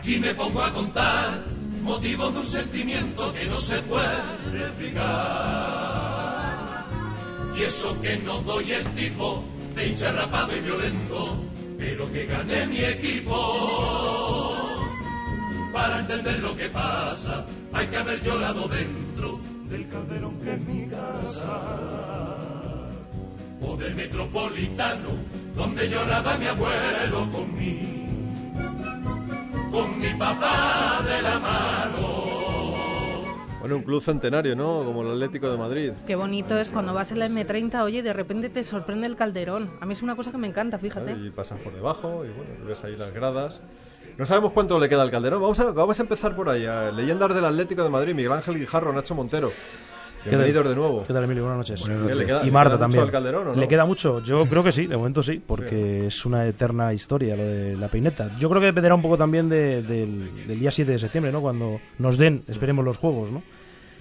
Aquí me pongo a contar motivos de un sentimiento que no se puede explicar. Y eso que no doy el tipo de hincha rapado y violento, pero que gané mi equipo. Para entender lo que pasa, hay que haber llorado dentro del calderón que es mi casa. O del metropolitano, donde lloraba mi abuelo conmigo con mi papá de la mano. Bueno, un club centenario, ¿no? Como el Atlético de Madrid. Qué bonito es cuando vas en la M30, oye, de repente te sorprende el calderón. A mí es una cosa que me encanta, fíjate. Y pasas por debajo y bueno, ves ahí las gradas. No sabemos cuánto le queda al Calderón. Vamos a, vamos a empezar por ahí. A leyendas del Atlético de Madrid, Miguel Ángel Guijarro, Nacho Montero. Bienvenidos de nuevo. ¿Qué tal, Emilio? Buenas noches. Buenas noches. ¿Le queda- y Marta queda mucho también. al Calderón, ¿o no? ¿Le queda mucho? Yo creo que sí, de momento sí, porque es una eterna historia lo de la peineta. Yo creo que dependerá un poco también de- del, del día 7 de septiembre, ¿no? Cuando nos den, esperemos, los juegos, ¿no?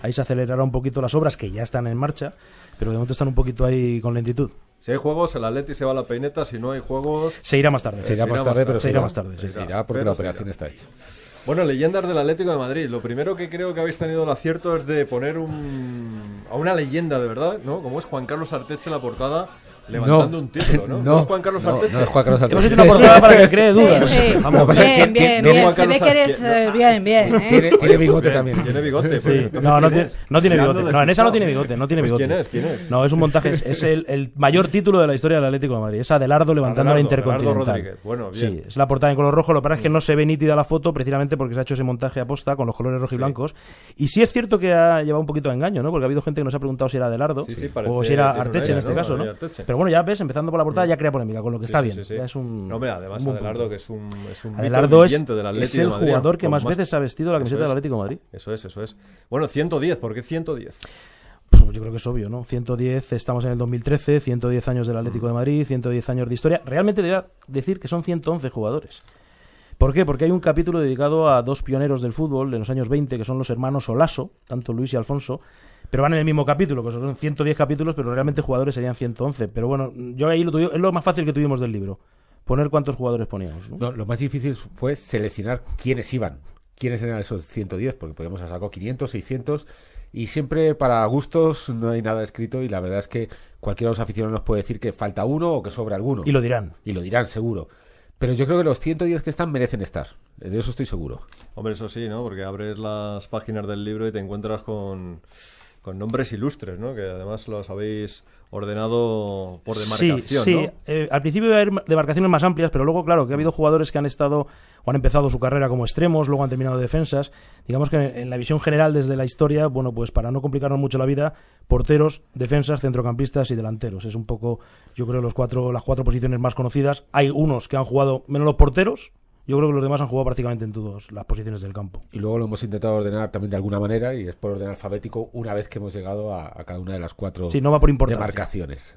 Ahí se acelerará un poquito las obras que ya están en marcha, pero de momento están un poquito ahí con lentitud. Si hay juegos, el Atleti se va a la peineta. Si no hay juegos... Se irá más tarde. Se irá más tarde, pero se irá más tarde. sí. Se irá porque Pero la se operación irá. está hecha. Bueno, leyendas del Atlético de Madrid. Lo primero que creo que habéis tenido el acierto es de poner un, a una leyenda de verdad, ¿no? Como es Juan Carlos Arteche en la portada, levantando un título, ¿no? No, es Juan Carlos no, Arteche? no es Juan Carlos Hemos Arteche. hecho una portada para que cree Sí, dudas. sí. Vamos, pasa Bien, tiene- bien, no bien. Se ve que eres eh, bien, bien. ¿eh? Tiene, tiene bigote también. Tiene bigote. Sí. pues, No, no, ¿quién tiene, no tiene bigote. No, en esa no tiene bigote, no tiene Pues, bigote. ¿Quién es? ¿Quién es? No, es un montaje, es, es el, el mayor título de la historia del Atlético de Madrid. Es Adelardo levantando Adelardo, la Intercontinental. Adelardo Rodríguez. Bueno, bien. Sí, es la portada en color rojo. Lo que pasa es que no se ve nítida la foto precisamente porque se ha hecho ese montaje aposta con los colores rojo y blancos. Y sí es cierto que ha llevado un poquito de engaño, ¿no? Porque ha habido gente que nos ha preguntado si era Adelardo Sí, sí, o si era tiene Arteche en este ¿no? caso, ¿no? Pero bueno, ya ves, empezando por la portada ya crea polémica, con lo que está bien. Ya es un, No, hombre, además un Adelardo, punto. que es un, es un Adelardo es, del es de el Madrid, jugador que con más veces ha vestido la camiseta del. Atlético de Madrid. Eso es, eso es. Bueno, 110, ¿por qué 110? Pues yo creo que es obvio, ¿no? 110, estamos en el 2013, 110 años del Atlético de Madrid, 110 años de historia. Realmente debería decir que son 111 jugadores. ¿Por qué? Porque hay un capítulo dedicado a dos pioneros del fútbol de los años 20, que son los hermanos Olaso, tanto Luis y Alfonso, pero van en el mismo capítulo, que son 110 capítulos, pero realmente jugadores serían 111. Pero bueno, yo ahí lo tuvi- es lo más fácil que tuvimos del libro, poner cuántos jugadores poníamos. ¿no? No, lo más difícil fue seleccionar quiénes iban, quiénes eran esos 110, porque podíamos haber sacado 500, 600, y siempre para gustos no hay nada escrito, y la verdad es que cualquiera de los aficionados nos puede decir que falta uno o que sobra alguno. Y lo dirán. Y lo dirán, seguro. Pero yo creo que los 110 que están merecen estar, de eso estoy seguro. Hombre, eso sí, ¿no? Porque abres las páginas del libro y te encuentras con, con nombres ilustres, ¿no? Que además los habéis ordenado por demarcación, sí, sí. ¿no? Eh, al principio iba a haber demarcaciones más amplias, pero luego, claro, que ha habido jugadores que han estado o han empezado su carrera como extremos, luego han terminado de defensas. Digamos que en, en la visión general desde la historia, bueno, pues para no complicarnos mucho la vida, porteros, defensas, centrocampistas y delanteros. Es un poco, yo creo, los cuatro, las cuatro posiciones más conocidas. Hay unos que han jugado menos los porteros. Yo creo que los demás han jugado prácticamente en todas las posiciones del campo. Y luego lo hemos intentado ordenar también de alguna manera, y es por orden alfabético, una vez que hemos llegado a, a cada una de las cuatro Sí, no va por importancia. demarcaciones.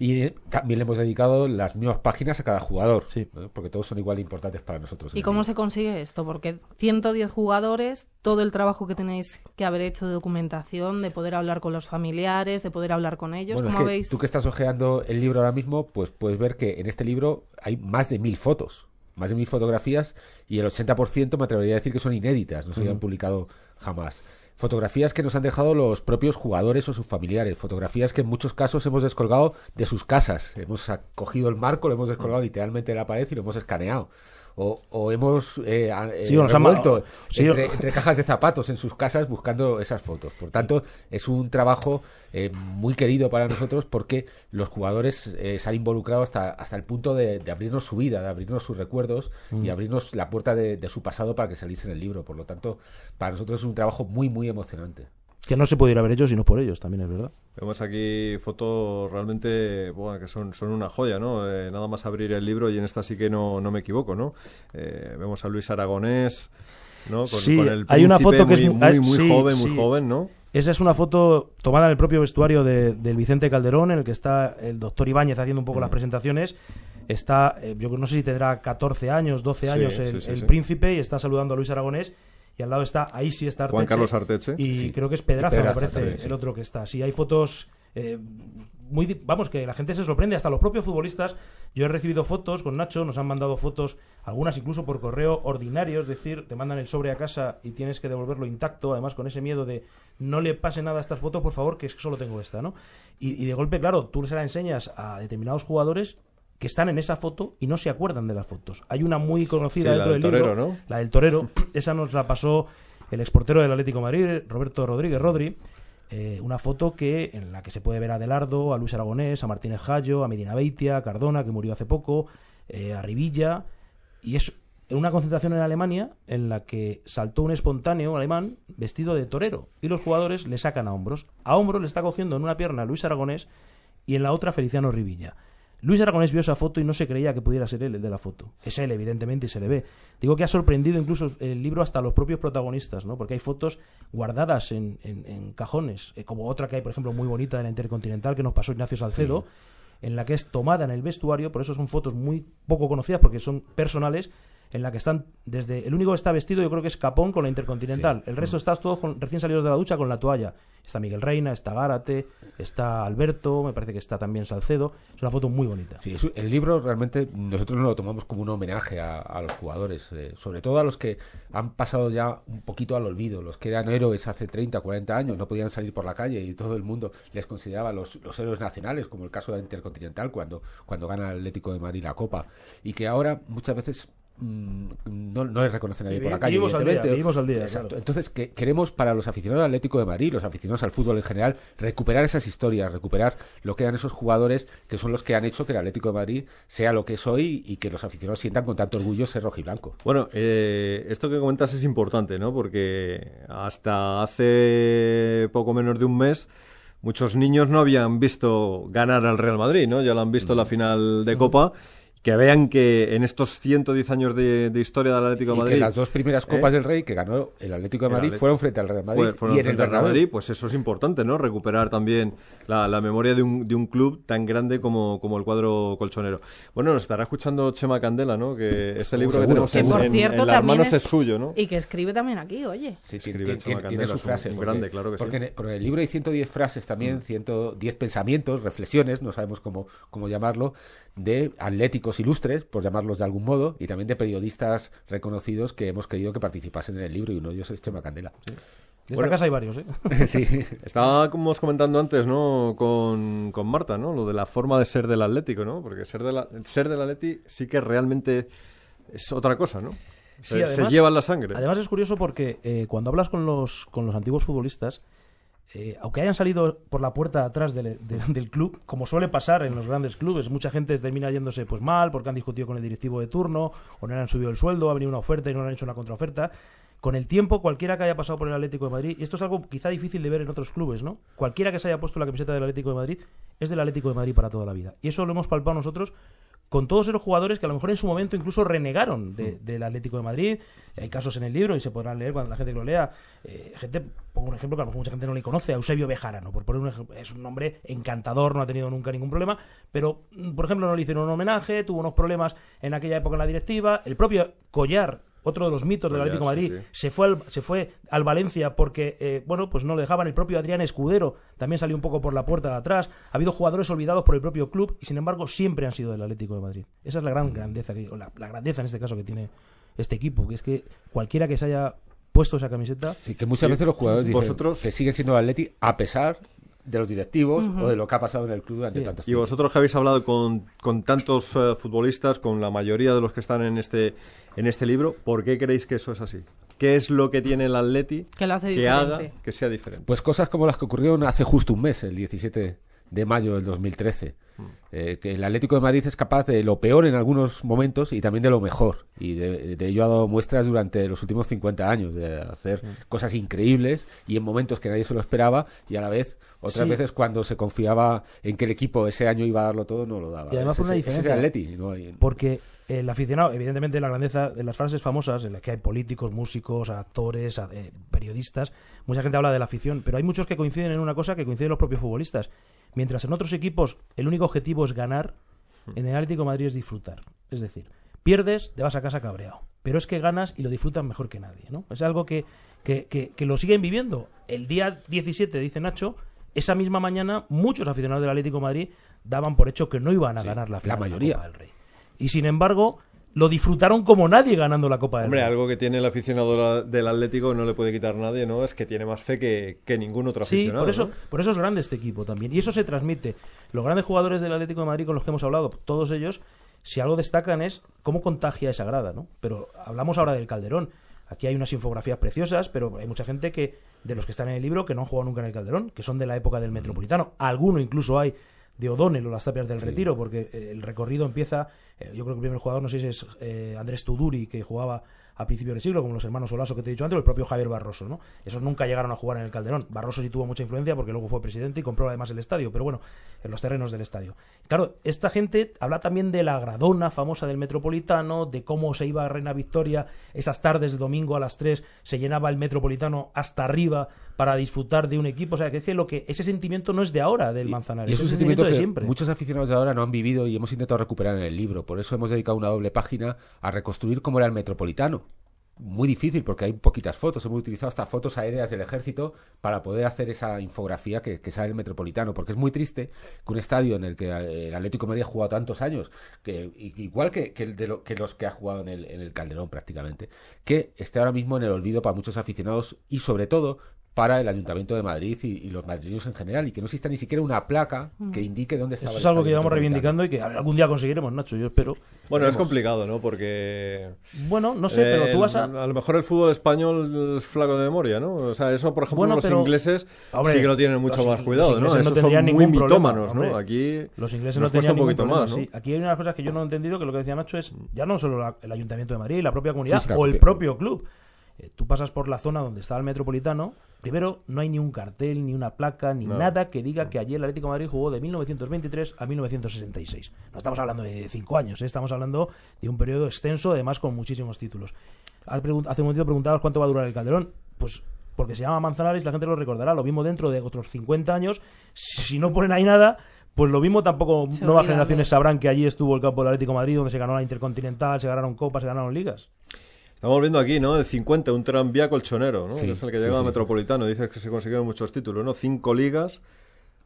Y también le hemos dedicado las mismas páginas a cada jugador, Sí. ¿no? porque todos son igual de importantes para nosotros. ¿Y cómo se consigue esto? Porque 110 jugadores, todo el trabajo que tenéis que haber hecho de documentación, de poder hablar con los familiares, de poder hablar con ellos, Bueno, es ¿cómo que veis? tú que estás ojeando el libro ahora mismo, pues puedes ver que en este libro hay más de mil fotos, más de mil fotografías y el 80% me atrevería a decir que son inéditas, no se habían publicado jamás. Fotografías que nos han dejado los propios jugadores o sus familiares, fotografías que en muchos casos hemos descolgado de sus casas. Hemos cogido el marco, lo hemos descolgado literalmente de la pared y lo hemos escaneado. O, o hemos eh, eh, Sí, o revuelto entre, o- entre cajas de zapatos en sus casas buscando esas fotos. Por tanto, es un trabajo eh, muy querido para nosotros porque los jugadores eh, se han involucrado hasta, hasta el punto de, de abrirnos su vida, de abrirnos sus recuerdos Mm. y abrirnos la puerta de, de su pasado para que saliese en el libro. Por lo tanto, para nosotros es un trabajo muy, muy emocionante. Que no se pudiera haber hecho si no por ellos, también es verdad. Vemos aquí fotos realmente bueno, que son, son una joya, ¿no? Eh, nada más abrir el libro y en esta sí que no, no me equivoco, ¿no? Eh, vemos a Luis Aragonés, ¿no? Con, Sí, con el hay una foto que es muy, muy- muy, muy sí, joven, muy sí. joven, ¿no? Esa es una foto tomada en el propio vestuario de- del Vicente Calderón, en el que está el doctor Ibáñez haciendo un poco Mm. las presentaciones. Está, eh, yo no sé si tendrá 14 años, 12 Sí, años el, el príncipe y está saludando a Luis Aragonés. Y al lado está, ahí sí está Juan Arteche. Carlos Arteche. Y Sí. creo que es Pedraza, Pedraza, me parece, sí, sí. el otro que está. Sí, hay fotos eh, muy... Vamos, que la gente se sorprende, hasta los propios futbolistas. Yo he recibido fotos con Nacho, nos han mandado fotos, algunas incluso por correo ordinario, es decir, te mandan el sobre a casa y tienes que devolverlo intacto, además con ese miedo de no le pase nada a estas fotos, por favor, que es que solo tengo esta, ¿no? Y, y de golpe, claro, tú se la enseñas a determinados jugadores que están en esa foto y no se acuerdan de las fotos. Hay una muy conocida Sí, la dentro del del libro, torero, ¿no? la del torero, esa nos la pasó el exportero del Atlético de Madrid, Roberto Rodríguez Rodri, eh, una foto que en la que se puede ver a Adelardo, a Luis Aragonés, a Martínez Jallo, a Medina Beitia, a Cardona, que murió hace poco, eh, a Rivilla, y es una concentración en Alemania en la que saltó un espontáneo alemán vestido de torero y los jugadores le sacan a hombros. A hombros le está cogiendo en una pierna Luis Aragonés y en la otra Feliciano Rivilla. Luis Aragonés vio esa foto y no se creía que pudiera ser él el de la foto. Es él, evidentemente, y se le ve. Digo que ha sorprendido incluso el libro hasta a los propios protagonistas, ¿no? Porque hay fotos guardadas en, en- en cajones, eh, como otra que hay, por ejemplo, muy bonita de la Intercontinental que nos pasó Ignacio Salcedo, en la que es tomada en el vestuario, por eso son fotos muy poco conocidas porque son personales, en la que están desde el único que está vestido yo creo que es Capón con la Intercontinental, el resto estás todos con- recién salidos de la ducha con la toalla. Está Miguel Reina, está Gárate, está Alberto, me parece que está también Salcedo. Es una foto muy bonita. Sí, el libro realmente nosotros nos lo tomamos como un homenaje a, a los jugadores, eh, sobre todo a los que han pasado ya un poquito al olvido, los que eran héroes hace 30, 40 años, no podían salir por la calle y todo el mundo les consideraba los, los héroes nacionales, como el caso de la Intercontinental cuando, cuando gana el Atlético de Madrid la Copa, y que ahora muchas veces mm, no, no les reconoce nadie Sí, por la calle. vivimos al día, vivimos al día, claro. Entonces, que queremos para los aficionados al Atlético de Madrid, los aficionados al fútbol en general, recuperar esas historias, recuperar lo que eran esos jugadores que son los que han hecho que el Atlético de Madrid sea lo que es hoy y que los aficionados sientan con tanto orgullo ser rojiblanco. Bueno, eh, esto que comentas es importante, ¿no? Porque hasta hace poco menos de un mes muchos niños no habían visto ganar al Real Madrid, ¿no? Ya lo han visto en la final de Copa. Que vean que en estos 110 años de, de historia del Atlético de Y Madrid que las dos primeras Copas ¿Eh? del Rey que ganó el Atlético de El Madrid Atlético- fueron frente al Real Madrid fue- fueron y en el frente al Real. Madrid, pues eso es importante, ¿no? Recuperar también la, la memoria de un, de un club tan grande como, como el cuadro colchonero. Bueno, nos estará escuchando Chema Candela, ¿no? Que este libro que seguro. tenemos Que en, por en- cierto en las también manos es, es suyo, ¿no? Y que escribe también aquí, oye. Sí, Escribe tiene, Chema tiene- tiene Candela, su es un- frase. un porque, grande, claro que sí. Mm. porque en, el, porque en el libro hay 110 frases también, 110 pensamientos, reflexiones, no sabemos cómo, cómo llamarlo, de atléticos ilustres, por llamarlos de algún modo, y también de periodistas reconocidos que hemos querido que participasen en el libro, y uno de ellos es Chema Candela. En esta Bueno. casa hay varios, ¿eh? sí. Estábamos comentando antes, ¿no? Con, con Marta, ¿no? Lo de la forma de ser del Atlético, ¿no? Porque ser, de la, ser del Atleti sí que realmente es otra cosa, ¿no? Sí, se, se además- lleva en la sangre. Además es curioso porque eh, cuando hablas con los, con los antiguos futbolistas, eh, aunque hayan salido por la puerta de atrás del, de- del club, como suele pasar en los grandes clubes, mucha gente termina yéndose pues mal porque han discutido con el directivo de turno o no le han subido el sueldo, ha venido una oferta y no le han hecho una contraoferta. Con el tiempo, cualquiera que haya pasado por el Atlético de Madrid, y esto es algo quizá difícil de ver en otros clubes, ¿no? Cualquiera que se haya puesto la camiseta del Atlético de Madrid es del Atlético de Madrid para toda la vida. Y eso lo hemos palpado nosotros con todos esos jugadores que a lo mejor en su momento incluso renegaron de- del Atlético de Madrid. Hay casos en el libro y se podrán leer cuando la gente que lo lea. Eh, gente, pongo un ejemplo que a lo mejor mucha gente no le conoce, a Eusebio Bejarano, por poner un ejemplo. Es un nombre encantador, no ha tenido nunca ningún problema, pero, mm, por ejemplo, no le hicieron un homenaje, tuvo unos problemas en aquella época en la directiva. El propio Collar, otro de los mitos del Collar, Atlético de Madrid, sí. se fue al, se fue al Valencia porque eh, bueno pues no le dejaban. El propio Adrián Escudero también salió un poco por la puerta de atrás. Ha habido jugadores olvidados por el propio club y sin embargo siempre han sido del Atlético de Madrid. Esa es la gran grandeza que, o la, la grandeza en este caso que tiene este equipo que es que cualquiera que se haya puesto esa camiseta Sí, que muchas veces los jugadores dicen vosotros- que siguen siendo Atleti a pesar de los directivos o de lo que ha pasado en el club durante Sí. tantos Y vosotros que habéis hablado con, con tantos eh, futbolistas, con la mayoría de los que están en este, en este libro, ¿por qué creéis que eso es así? ¿Qué es lo que tiene el Atleti Que lo hace que haga que sea diferente? Pues cosas como las que ocurrieron hace justo un mes, el 17 de mayo del 2013. Eh, que el Atlético de Madrid es capaz de lo peor en algunos momentos y también de lo mejor. Y de, de ello ha dado muestras durante los últimos 50 años, de hacer cosas increíbles y en momentos que nadie se lo esperaba y a la vez, otras Sí. veces cuando se confiaba en que el equipo ese año iba a darlo todo, no lo daba. Y además por una ese es el diferencia. Atleti, no hay- Porque el aficionado, evidentemente, la grandeza de las frases famosas en las que hay políticos, músicos, actores, eh, periodistas, mucha gente habla de la afición, pero hay muchos que coinciden en una cosa que coinciden los propios futbolistas. Mientras en otros equipos el único objetivo es ganar, en el Atlético de Madrid es disfrutar. Es decir, pierdes, te vas a casa cabreado. Pero es que ganas y lo disfrutas mejor que nadie, ¿no? Es algo que, que, que- que lo siguen viviendo. El día 17, dice Nacho, esa misma mañana muchos aficionados del Atlético de Madrid daban por hecho que no iban a Sí, ganar la la final de mayoría. Copa del Rey. Y sin embargo, lo disfrutaron como nadie ganando la Copa del Hombre, algo que tiene el aficionado del Atlético no le puede quitar nadie, ¿no? Es que tiene más fe que, que ningún otro Sí, aficionado. por eso, ¿no? por eso es grande este equipo también. Y eso se transmite. Los grandes jugadores del Atlético de Madrid con los que hemos hablado, todos ellos, si algo destacan es cómo contagia esa grada, ¿no? Pero hablamos ahora del Calderón. Aquí hay unas infografías preciosas, pero hay mucha gente que, de los que están en el libro, que no han jugado nunca en el Calderón, que son de la época del Metropolitano. Alguno incluso hay de O'Donnell o las tapias del Retiro, porque eh, el recorrido empieza, eh, yo creo que el primer jugador, no sé si es eh, Andrés Tuduri, que jugaba a principios del siglo, como los hermanos Olaso que te he dicho antes, o el propio Javier Barroso, ¿no? Esos nunca llegaron a jugar en el Calderón. Barroso sí tuvo mucha influencia porque luego fue presidente y compró además el estadio, pero bueno, en los terrenos del estadio. Claro, esta gente habla también de la gradona famosa del Metropolitano, de cómo se iba a Reina Victoria esas tardes de domingo a las 3, se llenaba el Metropolitano hasta arriba para disfrutar de un equipo, o sea, que es que lo que ese sentimiento no es de ahora del Manzanares, Y es un sentimiento de siempre. muchos aficionados de ahora no han vivido y hemos intentado recuperar en el libro. Por eso hemos dedicado una doble página a reconstruir cómo era el metropolitano. Muy difícil porque hay poquitas fotos. Hemos utilizado hasta fotos aéreas del ejército para poder hacer esa infografía que, sale el metropolitano. Porque es muy triste que un estadio en el que eh, el Atlético Madrid ha jugado tantos años, que igual que, que los que ha jugado en el, en el Calderón prácticamente, que esté ahora mismo en el olvido para muchos aficionados y sobre todo para el Ayuntamiento de Madrid y, y los madrileños en general y que no exista ni siquiera una placa que indique dónde estaba Eso es algo que llevamos reivindicando y que algún día conseguiremos, Nacho, yo espero. Bueno, es complicado, ¿no? Porque... Bueno, no sé, pero tú el- vas a... A lo mejor el fútbol español es flaco de memoria, ¿no? O sea, eso, por ejemplo, Bueno, los pero- ingleses Hombre, sí que lo tienen mucho los más cuidado, ¿no? ingleses no Esos son muy problema, mitómanos, ¿no? Aquí Los ingleses nos no tenían cuesta un poquito problema, más, ¿no? sí. Aquí hay una cosa que yo no he entendido, que lo que decía Nacho es ya no solo la- el Ayuntamiento de Madrid, la propia comunidad Sí, sí, la o el propio club. Eh, tú pasas por la zona donde está el Metropolitano, primero no hay ni un cartel, ni una placa, ni No. nada que diga que allí el Atlético de Madrid jugó de 1923 a 1966. No estamos hablando de cinco años, ¿eh? estamos hablando de un periodo extenso, además con muchísimos títulos. Hace un momentito preguntabas cuánto va a durar el Calderón. Pues porque se llama Manzanares, la gente lo recordará. Lo mismo dentro de otros 50 años. Si no ponen ahí nada, pues lo mismo tampoco Se nuevas generaciones de- sabrán que allí estuvo el campo del Atlético de Madrid, donde se ganó la Intercontinental, se ganaron copas, se ganaron ligas. Estamos viendo aquí, ¿no? El 50, un tranvía colchonero, ¿no? Sí, que es el que llega al sí. Metropolitano. Dices que se consiguieron muchos títulos, ¿no? Cinco ligas,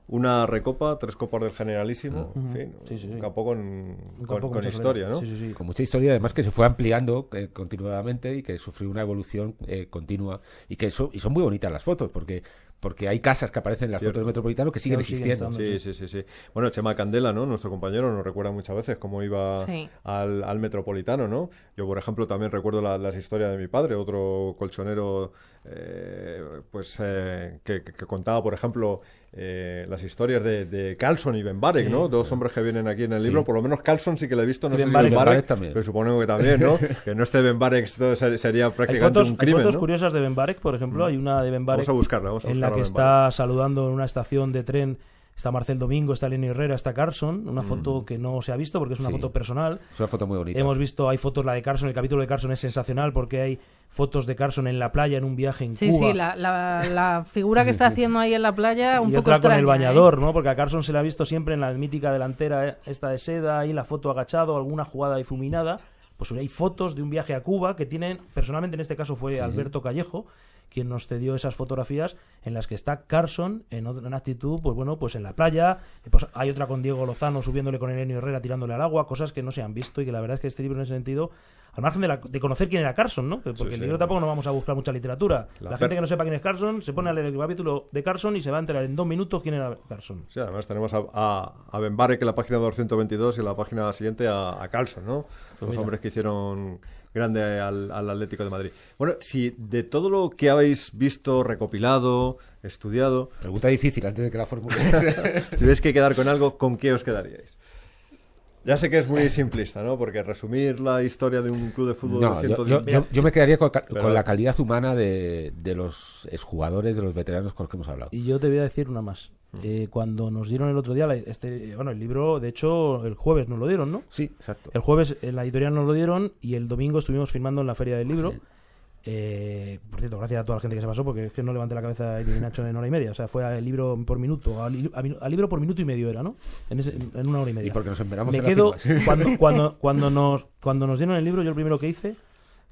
una recopa, tres copas del Generalísimo. En fin, Sí, sí, sí. un campo con, Un con- campo con mucha historia, ¿no? Sí, sí, sí. con mucha historia además que se fue ampliando eh, continuadamente y que sufrió una evolución eh, continua y que son, y son muy bonitas las fotos porque porque hay casas que aparecen en las Cierto. fotos del metropolitano que siguen existiendo estando. Sí, sí, sí, sí. Bueno, Chema Candela, ¿no? Nuestro compañero nos recuerda muchas veces cómo iba Sí. al, al Metropolitano, ¿no? Yo, por ejemplo, también recuerdo la- las historias de mi padre, otro colchonero, eh, pues, eh, que, contaba, por ejemplo, eh, las historias de, de Carlson y Ben Barek, Sí. ¿no? Dos hombres que vienen aquí en el Sí. libro. Por lo menos Carlson sí que le he visto, no sé Ben si Barek- Ben Barek, Barek también. pero supongo que también, ¿no? que no esté Ben Barek esto ser- sería Hay prácticamente fotos, un hay crimen, fotos ¿no? Mm. curiosas de Ben Barek, por ejemplo. Hay una de Ben Barek Vamos a buscarla, vamos a en la que está saludando en una estación de tren. Está Marcel Domingo, está Lenny Herrera, está Carson. Una foto que no se ha visto porque es una Sí. foto personal. es una foto muy bonita Hemos visto, hay fotos, la de Carson, el capítulo de Carson es sensacional porque hay fotos de Carson en la playa en un viaje en Sí, Cuba. sí, la, la, la figura que está haciendo ahí en la playa, un y poco otra con el ¿eh? bañador, ¿no? Porque a Carson se le ha visto siempre en la mítica delantera eh, esta de seda, ahí la foto agachado, alguna jugada difuminada. Pues hay fotos de un viaje a Cuba que tienen, personalmente en este caso fue Alberto Callejo, quien nos cedió esas fotografías en las que está Carson en en actitud, pues bueno, pues en la playa. y Pues hay otra con Diego Lozano subiéndole con Elenio Herrera tirándole al agua, cosas que no se han visto y que la verdad es que este libro en ese sentido, al margen de, la- de conocer quién era Carson, ¿no? Que- Porque sí. el libro tampoco no vamos a buscar mucha literatura. La gente que no sepa quién es Carson se pone a leer el capítulo de Carson y se va a enterar en dos minutos quién era Carson. Sí, además tenemos a, a, a en la página 222 y en la página siguiente a, a Carlson, ¿no? Los hombres que hicieron grande al, al Atlético de Madrid. Bueno, si de todo lo que habéis visto, recopilado, estudiado, Pregunta difícil antes de que la formule. si tuvierais que quedar con algo, ¿con qué os quedaríais? Ya sé que es muy simplista, ¿no? Porque resumir la historia de un club de fútbol No, de yo, 110... yo- yo- yo me quedaría con, Pero- con la calidad humana de, de los exjugadores, de los veteranos con los que hemos hablado. Y yo te voy a decir una más. Eh, cuando nos dieron el otro día, la- este, bueno, el libro, de hecho, el jueves nos lo dieron, ¿no? Sí, exacto. El jueves en la editorial nos lo dieron y el domingo estuvimos firmando en la Feria del Libro. Sí. Eh, por cierto, gracias a toda la gente que se pasó, porque es que no levanté la cabeza el Nacho en hora y media. O sea, fue al libro por minuto, al, libro por minuto y medio era, ¿no? En, ese- en una hora y media. Y porque nos esperamos Me en quedo, cuando, cuando, cuando, nos, cuando nos dieron el libro, yo lo primero que hice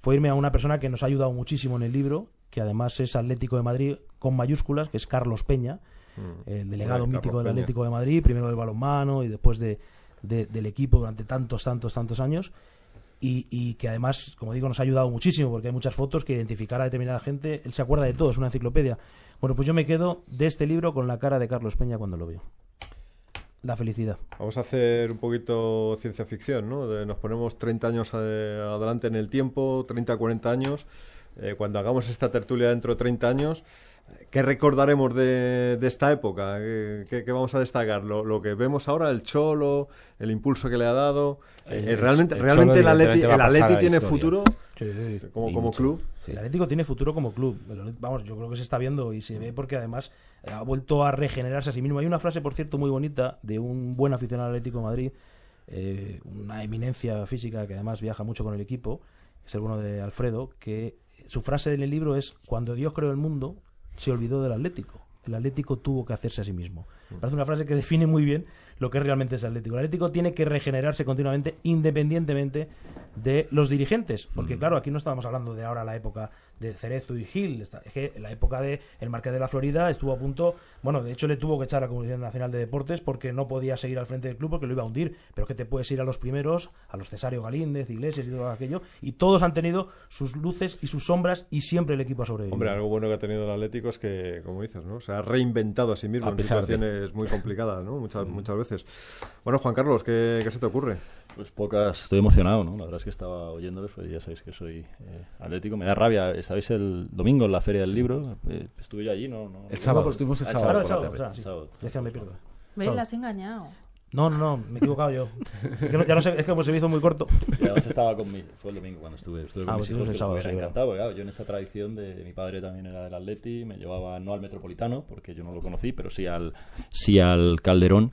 fue irme a una persona que nos ha ayudado muchísimo en el libro, que además es Atlético de Madrid con mayúsculas, que es Carlos Peña, el delegado mítico del Peña. Atlético de Madrid, primero del balonmano y después de, de- del equipo durante tantos, tantos, tantos años. Y, y que además, como digo, nos ha ayudado muchísimo porque hay muchas fotos que identificar a determinada gente, él se acuerda de todo, es una enciclopedia. Bueno, pues yo me quedo de este libro con la cara de Carlos Peña cuando lo veo. La felicidad. Vamos a hacer un poquito ciencia ficción, ¿no? De- nos ponemos 30 años eh, adelante en el tiempo, 30, 40 años. Eh, cuando hagamos esta tertulia dentro de 30 años, ¿qué recordaremos de, de esta época? ¿Qué, vamos a destacar? ¿Lo, lo que vemos ahora, el Cholo, el impulso que le ha dado? Eh, El- eh, ¿Realmente, el realmente el Atleti, el tiene historia. futuro como, club? Sí. El Atlético tiene futuro como club. Vamos, yo creo que se está viendo y se ve porque además eh, ha vuelto a regenerarse a sí mismo. Hay una frase, por cierto, muy bonita de un buen aficionado al Atlético de Madrid, eh, una eminencia física que además viaja mucho con el equipo, que es el bueno de Alfredo, que su frase en el libro es: Cuando Dios creó el mundo, se olvidó del Atlético. El Atlético tuvo que hacerse a sí mismo. Me parece una frase que define muy bien lo que realmente es el Atlético. El Atlético tiene que regenerarse continuamente, independientemente de los dirigentes. Porque, claro, aquí no estábamos hablando de ahora la época de Cerezo y Gil. Es que la época de el Marqués de la Florida estuvo a punto. Bueno, de hecho, le tuvo que echar a la Comisión Nacional de Deportes porque no podía seguir al frente del club porque lo iba a hundir. Pero es que te puedes ir a los primeros, a los Cesario Galíndez, Iglesias y todo aquello. Y todos han tenido sus luces y sus sombras y siempre el equipo ha sobrevivido. Hombre, algo bueno que ha tenido el Atlético es que, como dices, ¿no? Se ha reinventado a sí mismo A en pesar de- situaciones muy complicadas, ¿no? Muchas, muchas veces. Bueno, Juan Carlos, ¿qué, qué se te ocurre? Pues pocas, estoy emocionado, ¿no? La verdad es que estaba oyéndoles, pues ya sabéis que soy eh, atlético. Me da rabia, ¿sabéis? El domingo en la Feria del Libro, eh, estuve yo allí, ¿no? no El sábado, pues, estuvimos el ah, sábado. El la sábado. Es que me pierdo. ¿Ves? Sábado. La has engañado. No, no, no, me he equivocado yo. Es que no- ya no sé, es que como se me hizo muy corto. Y además estaba con mi, fue el domingo cuando estuve, estuve Ah, con pues mis hijos, el que sábado, me sí, encantado, claro, yo en esa tradición de mi padre también era del Atleti, me llevaba no al Metropolitano, porque yo no lo conocí, pero sí al, sí al Calderón,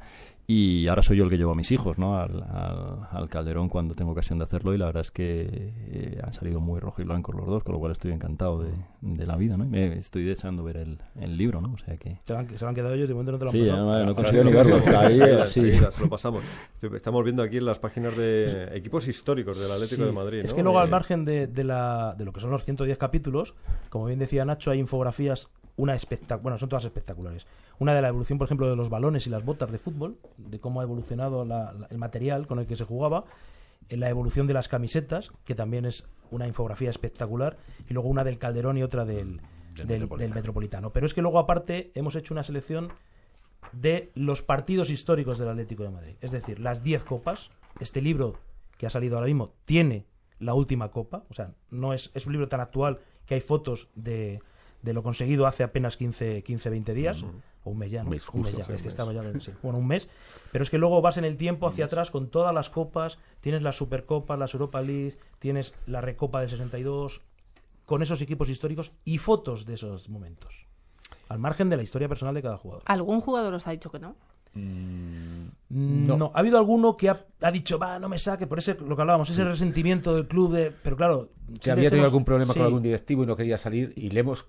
y ahora soy yo el que llevo a mis hijos, ¿no? Al, al- al Calderón cuando tengo ocasión de hacerlo, y la verdad es que eh, han salido muy rojos y blancos los dos, con lo cual estoy encantado de, de la vida, ¿no? Y me estoy deseando ver el, el libro, ¿no? O sea que... Se lo han, se lo han quedado ellos y de momento no te lo han Sí, pasado. no, no, consigo se ni lo verlo. se lo pasamos. Estamos viendo aquí en las páginas de equipos históricos del Atlético Sí. de Madrid. Es que luego, Eh, al margen de, de la, de lo que son los 110 capítulos, como bien decía Nacho, hay infografías, una espectac bueno, son todas espectaculares. Una de la evolución, por ejemplo, de los balones y las botas de fútbol, de cómo ha evolucionado la- la- el material con el que se jugaba, eh, la evolución de las camisetas, que también es una infografía espectacular, y luego una del Calderón y otra del, del- del Metropolitano. Metropolitano. Pero es que luego, aparte, hemos hecho una selección de los partidos históricos del Atlético de Madrid. Es decir, las 10 copas. Este libro que ha salido ahora mismo tiene la última copa. O sea, no es, es un libro tan actual que hay fotos de, de lo conseguido hace apenas 15, 15 20 días. O un mes ya, ¿no? Un mes, Un mes justo, ya, es que ya sí. Bueno, un mes. Pero es que luego vas en el tiempo hacia atrás con todas las copas. Tienes las Supercopas, las Europa League, tienes la Recopa del 62, con esos equipos históricos y fotos de esos momentos. Al margen de la historia personal de cada jugador. ¿Algún jugador os ha dicho que no? No. No. ha habido alguno que ha, ha dicho, va, no me saque, por ese, lo que hablábamos, ese resentimiento del club de... Pero claro... que había tenido hemos- algún problema sí, con algún directivo y no quería salir y le hemos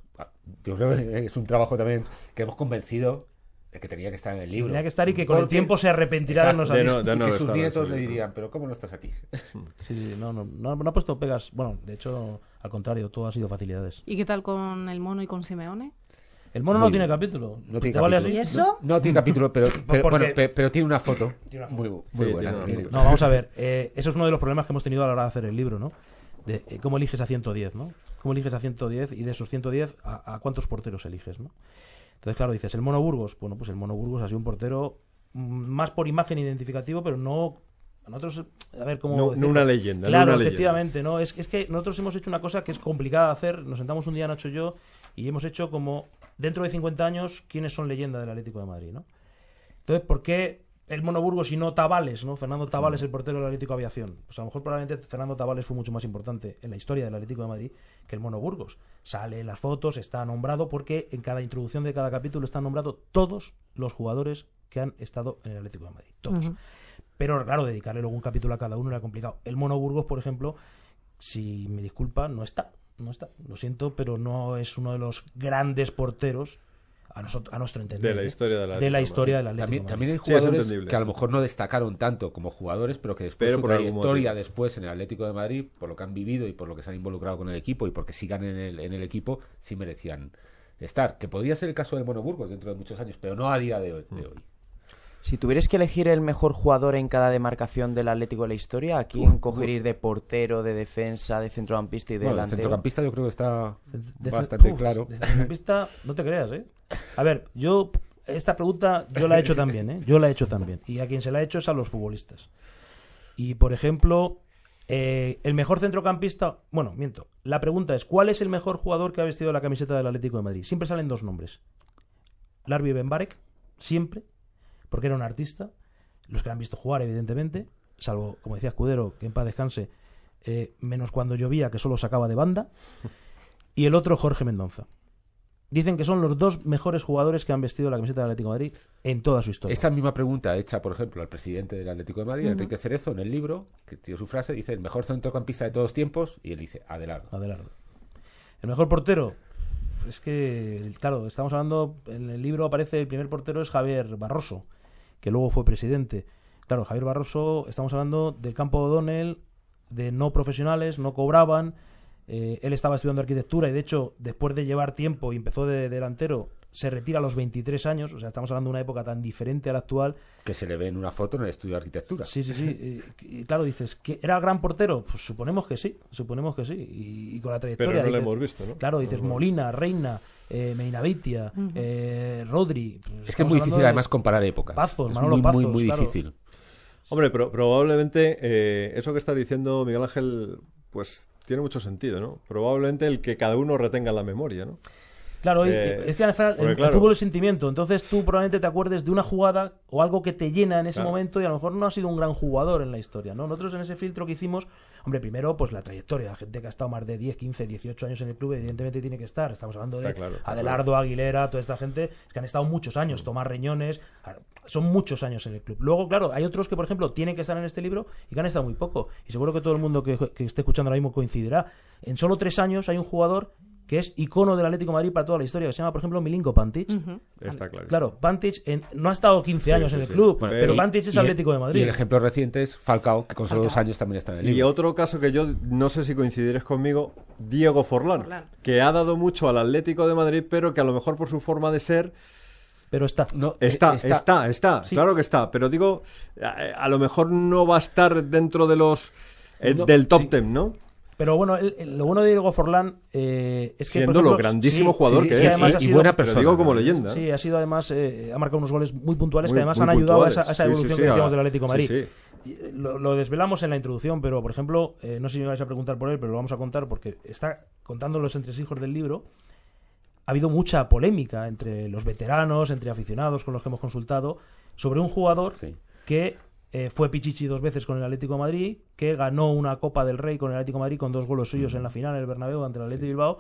yo creo que es un trabajo también que hemos convencido de que tenía que estar en el libro Tenía que estar y que con el tiempo se arrepentirá de no Exacto, de no- de y no que sus nietos le dirían pero cómo no estás aquí Sí, sí, no, no, no, no ha puesto pegas. Bueno, de hecho, al contrario, todo ha sido facilidades. ¿Y qué tal con el mono y con Simeone? El mono Muy no tiene bien. capítulo. no ¿Te tiene vale capítulo. así? ¿Y eso? no, no tiene capítulo pero, pero, Porque- bueno, pe- pero tiene una foto Tiene una foto. muy, muy Sí, buena tiene una. No, vamos a ver. eh, eso es uno de los problemas que hemos tenido a la hora de hacer el libro, ¿no? De eh, cómo eliges a 110, ¿no? ¿Cómo eliges a 110 y de esos 110 a, a cuántos porteros eliges, ¿no? Entonces, claro, dices, ¿el Mono Burgos? Bueno, pues el Mono Burgos ha sido un portero mm, más por imagen identificativo, pero no nosotros, a ver cómo. No- no una leyenda, no Claro, una leyenda. efectivamente, ¿no? Es, es que nosotros hemos hecho una cosa que es complicada de hacer. Nos sentamos un día, Nacho y yo, y hemos hecho como, dentro de 50 años, quiénes son leyenda del Atlético de Madrid, ¿no? Entonces, ¿por qué el Mono Burgos y no Tabales, ¿no? Fernando Tabales, el portero del Atlético de Aviación. Pues a lo mejor probablemente Fernando Tabales fue mucho más importante en la historia del Atlético de Madrid que el Mono Burgos. Sale en las fotos, está nombrado porque en cada introducción de cada capítulo están nombrados todos los jugadores que han estado en el Atlético de Madrid. Todos. Pero claro, dedicarle luego un capítulo a cada uno era complicado. El Mono Burgos, por ejemplo, si me disculpa, no está. No está. Lo siento, pero no es uno de los grandes porteros a, nosotros, a nuestro entender. De la ¿eh? historia del de Atlético la de historia Madrid. del Atlético. También, hay jugadores que a lo mejor no destacaron tanto como jugadores, pero que después Pero su trayectoria después en el Atlético de Madrid, por lo que han vivido y por lo que se han involucrado con el equipo y porque sigan en el, en el equipo, sí merecían estar. Que podría ser el caso del Mono Burgos dentro de muchos años, pero no a día de hoy. De hoy. Si tuvierais que elegir el mejor jugador en cada demarcación del Atlético de la historia, ¿a quién cogeríais de portero, de defensa, de centrocampista y de Bueno, el delantero? centrocampista yo creo que está De- bastante Uf, claro. De centrocampista, no te creas, ¿eh? A ver, yo. Esta pregunta yo la he hecho también, ¿eh? Yo la he hecho también. Y a quien se la he hecho es a los futbolistas. Y, por ejemplo, eh, el mejor centrocampista. Bueno, miento. La pregunta es: ¿cuál es el mejor jugador que ha vestido la camiseta del Atlético de Madrid? Siempre salen dos nombres: Larbi Benbarek, siempre, porque era un artista. Los que la han visto jugar, evidentemente, salvo, como decía Escudero, que en paz descanse, eh, menos cuando llovía, que solo sacaba de banda. Y el otro, Jorge Mendoza. Dicen que son los dos mejores jugadores que han vestido la camiseta del Atlético de Madrid en toda su historia. Esta misma pregunta hecha, por ejemplo, al presidente del Atlético de Madrid, Enrique Cerezo, en el libro, que tiene su frase, dice el mejor centrocampista de todos tiempos, y él dice Adelardo. Adelardo. El mejor portero. Es que, claro, estamos hablando. En el libro aparece el primer portero es Javier Barroso, que luego fue presidente. Claro, Javier Barroso, estamos hablando del campo O'Donnell, de no profesionales, no cobraban. eh, él estaba estudiando arquitectura y, de hecho, después de llevar tiempo y empezó de delantero, se retira a los 23 años. O sea, estamos hablando de una época tan diferente a la actual. Que se le ve en una foto en el estudio de arquitectura. Sí, sí, sí. eh, Y claro, dices, ¿que ¿era gran portero? Pues suponemos que sí, suponemos que sí. Y, y con la trayectoria. Pero no lo hemos visto, ¿no? Claro, dices No Molina, Reina, eh, Medinaveitia, eh, Rodri. pues Es que es muy difícil de- además comparar épocas. Pazos, es Manolo muy, muy, Pazos, muy claro. difícil. Hombre, pero probablemente eh, eso que está diciendo Miguel Ángel, pues tiene mucho sentido, ¿no? Probablemente el que cada uno retenga en la memoria, ¿no? Claro, Eh, es que al final el, el claro. fútbol es sentimiento. Entonces tú probablemente te acuerdes de una jugada o algo que te llena en ese Claro. momento y a lo mejor no ha sido un gran jugador en la historia, ¿no? Nosotros en ese filtro que hicimos, hombre, primero pues la trayectoria, la gente que ha estado más de 10, 15, 18 años en el club evidentemente tiene que estar. Estamos hablando de claro, Adelardo, Aguilera, toda esta gente que han estado muchos años, Tomás Reñones, son muchos años en el club. Luego, claro, hay otros que, por ejemplo, tienen que estar en este libro y que han estado muy poco. Y seguro que todo el mundo que, que esté escuchando ahora mismo coincidirá. En solo tres años hay un jugador que es icono del Atlético de Madrid para toda la historia, que se llama, por ejemplo, Milinko Pantic. Está claro. Claro, Pantic en- no ha estado 15 Sí, años sí, en el sí. club, Bueno, pero y- Pantic es Atlético de Madrid. Y el ejemplo reciente es Falcao, que con solo dos años también está en el libro. Y otro caso que yo no sé si coincidiréis conmigo, Diego Forlán, Forlán. que ha dado mucho al Atlético de Madrid, pero que a lo mejor por su forma de ser Pero está. No, está, eh, está, está, Sí. claro que está. Pero digo, a, a lo mejor no va a estar dentro de los eh, No, del top sí. ten, ¿no? Pero bueno, el- el- lo bueno de Diego Forlán eh, es que. Siendo lo grandísimo sí, jugador sí, que sí, es. ¿eh? y sido- buena persona. digo como ¿no? leyenda. Sí, ha sido además, eh, ha marcado unos goles muy puntuales Muy- que además han ayudado a esa, puntuales. a esa Sí, sí, evolución sí, que decíamos del Atlético de sí, Madrid. eh, Lo, lo desvelamos en la introducción, pero por ejemplo, eh, no sé si me vais a preguntar por él, pero lo vamos a contar porque está contando los entresijos del libro. Ha habido mucha polémica entre los veteranos, entre aficionados con los que hemos consultado, sobre un jugador Sí. que eh, fue Pichichi dos veces con el Atlético de Madrid, que ganó una Copa del Rey con el Atlético de Madrid con dos goles suyos en la final en el Bernabéu ante el Atlético de Bilbao,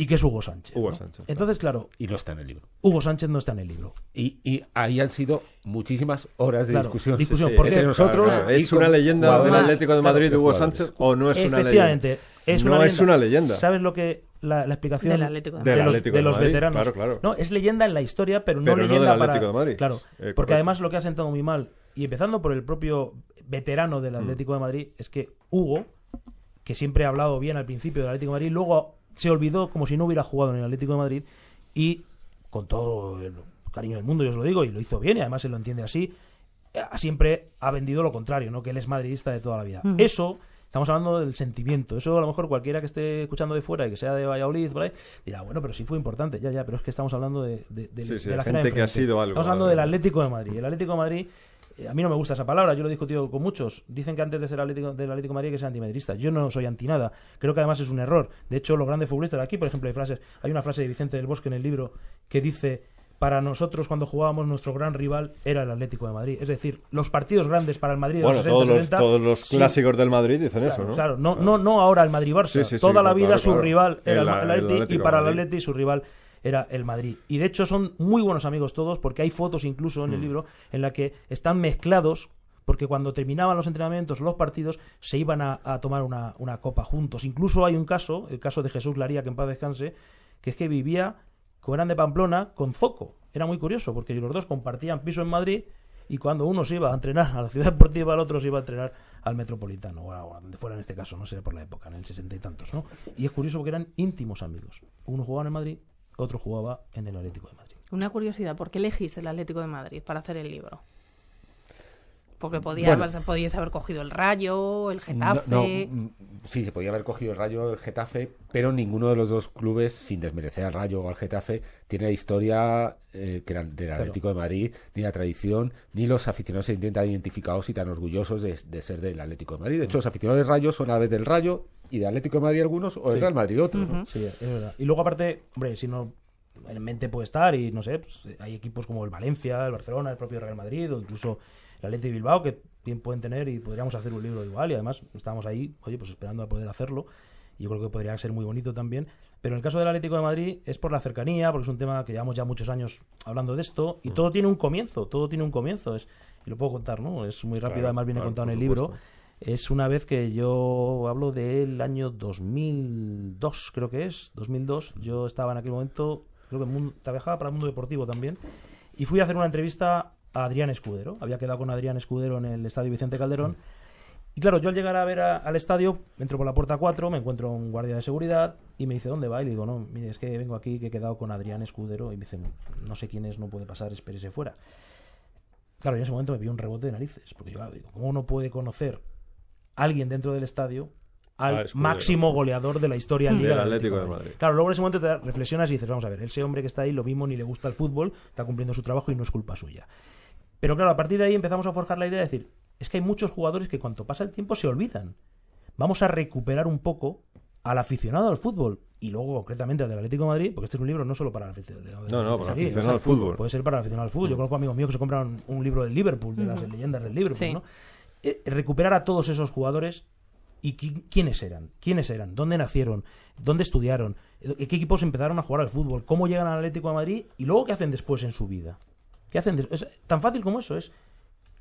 y que es Hugo Sánchez. Hugo ¿no? Sánchez, Entonces, claro, Y no está en el libro. Hugo Sánchez no está en el libro. Y, y ahí han sido muchísimas horas de Claro, discusión. discusión, Sí, porque- entre nosotros. Claro, claro. ¿Es una leyenda del. Atlético de Claro, Madrid de Hugo. Sánchez o no es una leyenda? Efectivamente, es no una es leyenda. una leyenda. ¿Sabes lo que la, la explicación Del Atlético de de Madrid. los, Atlético de de los Madrid, veteranos? claro, claro. No, es leyenda en la historia, pero no Pero no del leyenda para Atlético de Madrid. Claro, Eh, porque correcto. además lo que ha sentado muy mal y empezando por el propio veterano Mm. del Atlético de Madrid es que Hugo, que siempre ha hablado bien al principio del Atlético de Madrid, luego se olvidó como si no hubiera jugado en el Atlético de Madrid y con todo el cariño del mundo, yo os lo digo, y lo hizo bien y además se lo entiende así, eh, siempre ha vendido lo contrario, ¿no? Que él es madridista de toda la vida. Eso, estamos hablando del sentimiento. Eso a lo mejor cualquiera que esté escuchando de fuera y que sea de Valladolid, ahí, dirá, bueno, pero sí fue importante. Ya, ya, pero es que estamos hablando de, de, de- Sí, sí, de la de gente que ha sido algo, Estamos hablando del Atlético de Madrid. El Atlético de Madrid a mí no me gusta esa palabra, yo lo he discutido con muchos. Dicen que antes de ser Atlético, del Atlético de Madrid que ser antimadridista. Yo no soy anti nada. Creo que además es un error. De hecho, los grandes futbolistas de aquí, por ejemplo, hay frases. Hay una frase de Vicente del Bosque en el libro que dice: Para nosotros, cuando jugábamos, nuestro gran rival era el Atlético de Madrid. Es decir, los partidos grandes para el Madrid de Bueno, los 60, todos los, 70, todos los sí, clásicos del Madrid dicen Claro, eso, ¿no? claro, no, no, no ahora el Madrid-Barça. Sí, sí, sí, Toda la claro, vida su rival era el, El- el Atleti y Atlético para el Madrid. Atleti su rival era el Madrid. Y de hecho son muy buenos amigos todos porque hay fotos incluso Mm. en el libro en la que están mezclados porque cuando terminaban los entrenamientos, los partidos, se iban a, a tomar una, una copa juntos. Incluso hay un caso, el caso de Jesús Laría, que en paz descanse, que es que vivía, como eran de Pamplona, con Zoco. Era muy curioso porque los dos compartían piso en Madrid y cuando uno se iba a entrenar a la ciudad deportiva, el otro se iba a entrenar al Metropolitano, o a, o a donde fuera en este caso, no sé por la época, en el sesenta y tantos, ¿no? Y es curioso porque eran íntimos amigos. Uno jugaba en Madrid, otro jugaba en el Atlético de Madrid. Una curiosidad, ¿por qué elegiste el Atlético de Madrid para hacer el libro? Porque podía, Bueno. podíais haber cogido el Rayo, el Getafe... No, no, mm, sí, se podía haber cogido el Rayo, el Getafe, pero ninguno de los dos clubes, sin desmerecer al Rayo o al Getafe, tiene la historia eh, que era del Atlético de Madrid, ni la tradición, ni los aficionados se intentan identificados y tan orgullosos de, de ser del Atlético de Madrid. De hecho, los aficionados del Rayo son a la vez del Rayo y del Atlético de Madrid algunos, o del Sí. Real Madrid otros. ¿no? Sí, es verdad. Y luego aparte, hombre, si no en mente puede estar y no sé, pues, hay equipos como el Valencia, el Barcelona, el propio Real Madrid o incluso el Atleti de Bilbao que bien pueden tener y podríamos hacer un libro igual y además estamos ahí, oye, pues esperando a poder hacerlo. Y yo creo que podría ser muy bonito también. Pero en el caso del Atlético de Madrid es por la cercanía, porque es un tema que llevamos ya muchos años hablando de esto y todo tiene un comienzo, todo tiene un comienzo. Es, y lo puedo contar, ¿no? Es muy rápido, Claro, además viene claro, contado en el libro. Es una vez que yo hablo del año 2002, creo que es, 2002. Yo estaba en aquel momento, creo que mundo, trabajaba para el mundo deportivo también, y fui a hacer una entrevista a Adrián Escudero. Había quedado con Adrián Escudero en el estadio Vicente Calderón. Y claro, yo al llegar a ver al estadio, entro por la puerta 4, me encuentro un guardia de seguridad y me dice, ¿dónde va? Y le digo, no, mire, es que vengo aquí, que he quedado con Adrián Escudero. Y me dice, no sé quién es, no puede pasar, espérese fuera. Claro, en ese momento me vi un rebote de narices, porque yo claro, digo, ¿cómo uno puede conocer a alguien dentro del estadio al Ah, máximo goleador de la historia Liga Del Atlético de Madrid. Claro, luego en ese momento te reflexionas y dices, vamos a ver, ese hombre que está ahí lo mismo ni le gusta el fútbol, está cumpliendo su trabajo y no es culpa suya. Pero claro, a partir de ahí empezamos a forjar la idea de decir, es que hay muchos jugadores que cuanto pasa el tiempo se olvidan. Vamos a recuperar un poco al aficionado al fútbol y luego concretamente al del Atlético de Madrid, porque este es un libro no solo para el aficionado, No, no, para aficionado al fútbol. Puede ser para el aficionado al fútbol. Yo conozco amigos míos que se compran un libro del Liverpool, de las leyendas del Liverpool, Sí. ¿no? Eh, recuperar a todos esos jugadores y qui- quiénes eran, quiénes eran, dónde nacieron, dónde estudiaron, qué equipos empezaron a jugar al fútbol, cómo llegan al Atlético de Madrid y luego qué hacen después en su vida. ¿Qué hacen Es tan fácil como eso, es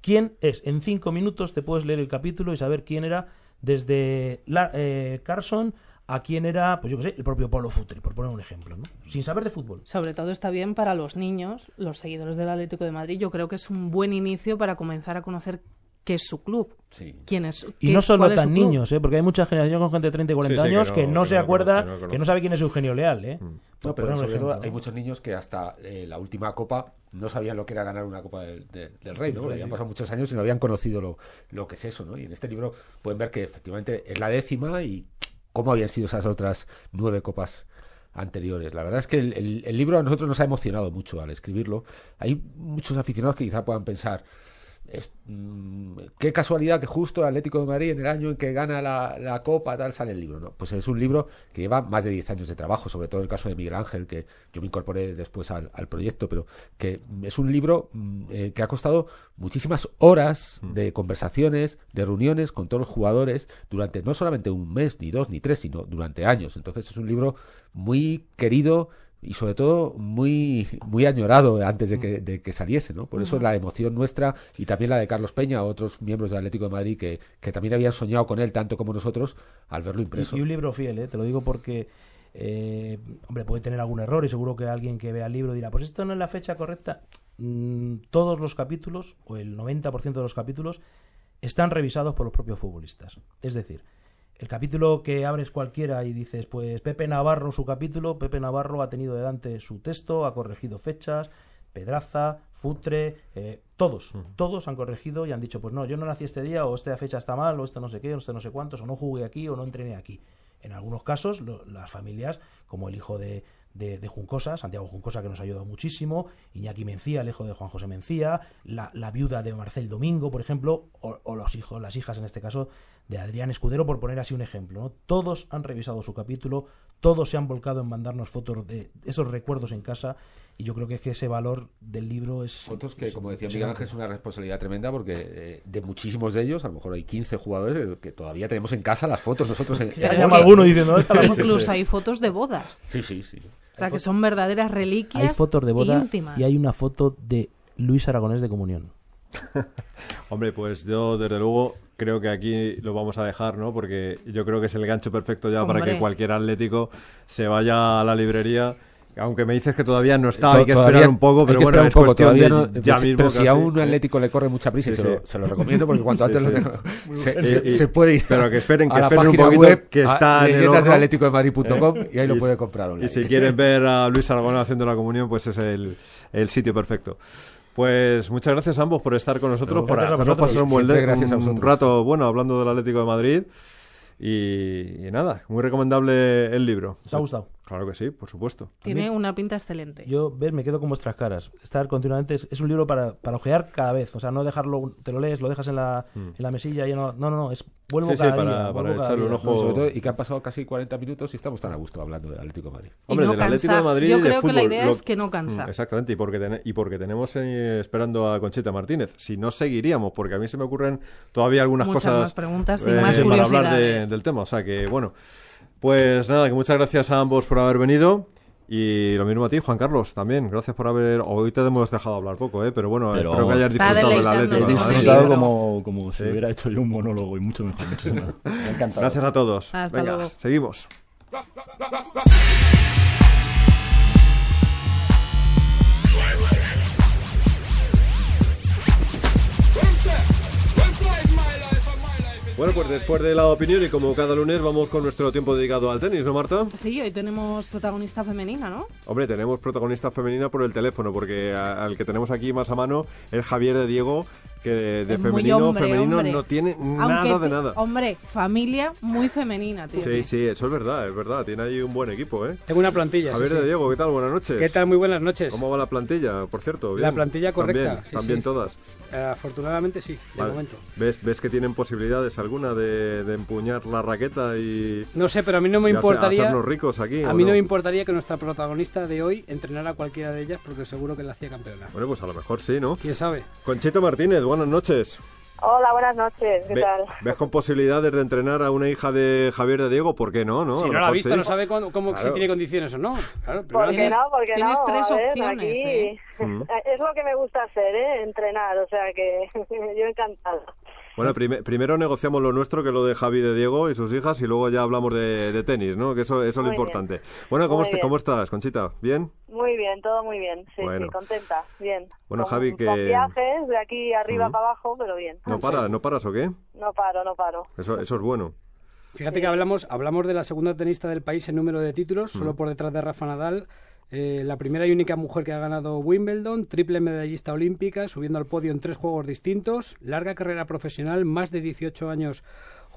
quién es. En cinco minutos te puedes leer el capítulo y saber quién era desde eh, Carson a quién era, pues yo qué sé, el propio Polo Futre, por poner un ejemplo, ¿no? Sin saber de fútbol. Sobre todo está bien para los niños, los seguidores del Atlético de Madrid. Yo creo que es un buen inicio para comenzar a conocer qué es su club. Sí. ¿Quién es? Y qué- no solo tan niños, ¿eh? porque hay mucha generación con gente de 30 y 40 Sí, sí, que años no- que no, que se no acuerda, conoce, no que no sabe quién es Eugenio Leal. ¿eh? Por No, pero sobre todo ejemplo, hay ¿no? muchos niños que hasta eh, la última copa no sabían lo que era ganar una copa del, del- del rey, ¿no? Habían pasado muchos años y no habían conocido lo, lo que es eso, ¿no? Y en este libro pueden ver que efectivamente es la décima y cómo habían sido esas otras nueve copas anteriores. La verdad es que el, el- el libro a nosotros nos ha emocionado mucho al escribirlo. Hay muchos aficionados que quizá puedan pensar, es, mm, qué casualidad que justo el Atlético de Madrid en el año en que gana la, la Copa tal sale el libro, ¿no? Pues es un libro que lleva más de 10 años de trabajo, sobre todo el caso de Miguel Ángel, que yo me incorporé después al, al proyecto, pero que es un libro mm, eh, que ha costado muchísimas horas de conversaciones, de reuniones con todos los jugadores durante no solamente un mes, ni dos, ni tres, sino durante años. Entonces es un libro muy querido y sobre todo muy muy añorado antes de que, de que saliese, ¿no? Por eso la emoción nuestra y también la de Carlos Peña, otros miembros del Atlético de Madrid que, que también habían soñado con él tanto como nosotros al verlo impreso. Y, y un libro fiel, ¿eh? te lo digo porque, eh, hombre, puede tener algún error y seguro que alguien que vea el libro dirá, pues esto no es la fecha correcta. Mm, todos los capítulos, o el 90% de los capítulos, están revisados por los propios futbolistas. Es decir, el capítulo que abres cualquiera y dices, pues Pepe Navarro, su capítulo, Pepe Navarro ha tenido delante su texto, ha corregido fechas, Pedraza, Futre, eh, todos, todos han corregido y han dicho, pues no, yo no nací este día, o esta fecha está mal, o esto no sé qué, o este no sé cuántos, o no jugué aquí, o no entrené aquí. En algunos casos, lo- las familias, como el hijo de, de, de Juncosa, Santiago Juncosa que nos ha ayudado muchísimo, Iñaki Mencía, el hijo de Juan José Mencía, la, la viuda de Marcel Domingo, por ejemplo, o, o los hijos, las hijas en este caso de Adrián Escudero, por poner así un ejemplo. ¿no? Todos han revisado su capítulo, todos se han volcado en mandarnos fotos de esos recuerdos en casa y yo creo que es que ese valor del libro es... Fotos que, es como decía Miguel. Ángel, es una responsabilidad tremenda porque eh, de muchísimos de ellos, a lo mejor hay 15 jugadores eh, que todavía tenemos en casa las fotos nosotros. En, Ya llama alguno diciendo. Incluso hay fotos de bodas. Sí, sí, sí. O sea, que son verdaderas reliquias Hay fotos de boda íntimas. y hay una foto de Luis Aragonés de comunión. Hombre, pues yo desde luego creo que aquí lo vamos a dejar, ¿no? Porque yo creo que es el gancho perfecto ya para que cualquier atlético se vaya a la librería. Aunque me dices que todavía no está, hay que todavía esperar un poco, pero bueno, es poco, cuestión de todavía no- ya pero si- mismo pero si a un atlético le corre mucha prisa, Sí, se, sí. Lo, se lo recomiendo porque cuanto Sí, antes sí. lo tenga- se, puede ir pero que esperen, que a la esperen un poquito, web que a está en el. Atlético de Madrid.com y ahí lo puede si- comprar online. Y si quieren ver a Luis Aragón haciendo la comunión, pues es el, el sitio perfecto. Pues muchas gracias a ambos por estar con nosotros, No, por hacernos pasar un, buen gracias un rato bueno hablando del Atlético de Madrid. Y, y nada, muy recomendable el libro. ¿Os ha gustado? Claro que sí, por supuesto. Tiene una pinta excelente. Yo, ves, me quedo con vuestras caras. Estar continuamente es, es un libro para, para ojear cada vez. O sea, no dejarlo, te lo lees, lo dejas en la, en la mesilla y no, no, no, no, es vuelvo. Sí, sí, cada para- día. para cada echarle un ojo. No, sobre todo, y que han pasado casi 40 minutos y estamos tan a gusto hablando del Atlético de Madrid. Hombre, no del Atlético de Madrid Yo de creo que la idea lo- es que no cansa. Mm, Exactamente, y porque, ten- y porque tenemos eh, esperando a Conchita Martínez. Si no, seguiríamos, porque a mí se me ocurren todavía algunas Muchas cosas más preguntas y eh, más para hablar de- curiosidades. del tema. O sea que, bueno, pues nada, que muchas gracias a ambos por haber venido. Y lo mismo a ti, Juan Carlos, también. Gracias por haber... Hoy te hemos dejado hablar poco, ¿eh? Pero bueno, Pero espero que hayas disfrutado He de deleitándose con Madrid. el disfrutado como, como si Sí. hubiera hecho yo un monólogo y mucho mejor. Me ha encantado. Gracias a todos. Hasta Venga, luego. seguimos. Bueno, pues después de la opinión y como cada lunes vamos con nuestro tiempo dedicado al tenis, ¿no, Marta? Sí, hoy tenemos protagonista femenina, ¿no? Hombre, tenemos protagonista femenina por el teléfono, porque al que tenemos aquí más a mano es Javier de Diego, que de femenino, hombre, femenino hombre. no tiene Aunque nada de nada. Hombre, familia muy femenina, tío. Sí, sí, eso es verdad, es verdad. Tiene ahí un buen equipo, ¿eh? Tengo una plantilla. Javier sí, sí. de Diego, ¿qué tal? Buenas noches. ¿Qué tal? Muy buenas noches. ¿Cómo va la plantilla, por cierto? La ¿Bien? plantilla correcta, También, sí, también sí. todas. Eh, afortunadamente sí, de Vale. momento. ¿Ves, ¿Ves que tienen posibilidades alguna de, de empuñar la raqueta y, No sé, pero a mí no me importaría. hacernos ricos aquí? A ¿o mí no no? me importaría que nuestra protagonista de hoy entrenara a cualquiera de ellas porque seguro que la hacía campeona. Bueno, pues a lo mejor sí, ¿no? ¿Quién sabe? Conchito Martínez, buenas noches. Hola, buenas noches, ¿qué Ve- tal? ¿Ves con posibilidades de entrenar a una hija de Javier de Diego? ¿Por qué no? no? si no la ha visto, sí. no sabe cuándo- cómo, si tiene condiciones o no. Claro, ¿Por qué tienes- no? Porque tienes no? tres ver, opciones, aquí- ¿eh? Es lo que me gusta hacer, ¿eh? Entrenar, o sea que yo encantada. Bueno, prime- primero negociamos lo nuestro, que es lo de Javi de Diego y sus hijas, y luego ya hablamos de, de tenis, ¿no? Que eso, eso es lo Muy bien. importante. Bueno, ¿cómo, est- bien. ¿cómo estás, Conchita? ¿Bien? Muy bien, todo muy bien, sí, Bueno. sí, contenta, bien. Bueno, Con- Javi, que- Con viajes de aquí arriba para abajo, pero bien. ¿No paras, ¿no paras o qué? No paro, no paro. Eso, eso es bueno. Fíjate que hablamos, hablamos de la segunda tenista del país en número de títulos, solo por detrás de Rafa Nadal. Eh, la primera y única mujer que ha ganado Wimbledon, triple medallista olímpica, subiendo al podio en tres juegos distintos, larga carrera profesional, más de 18 años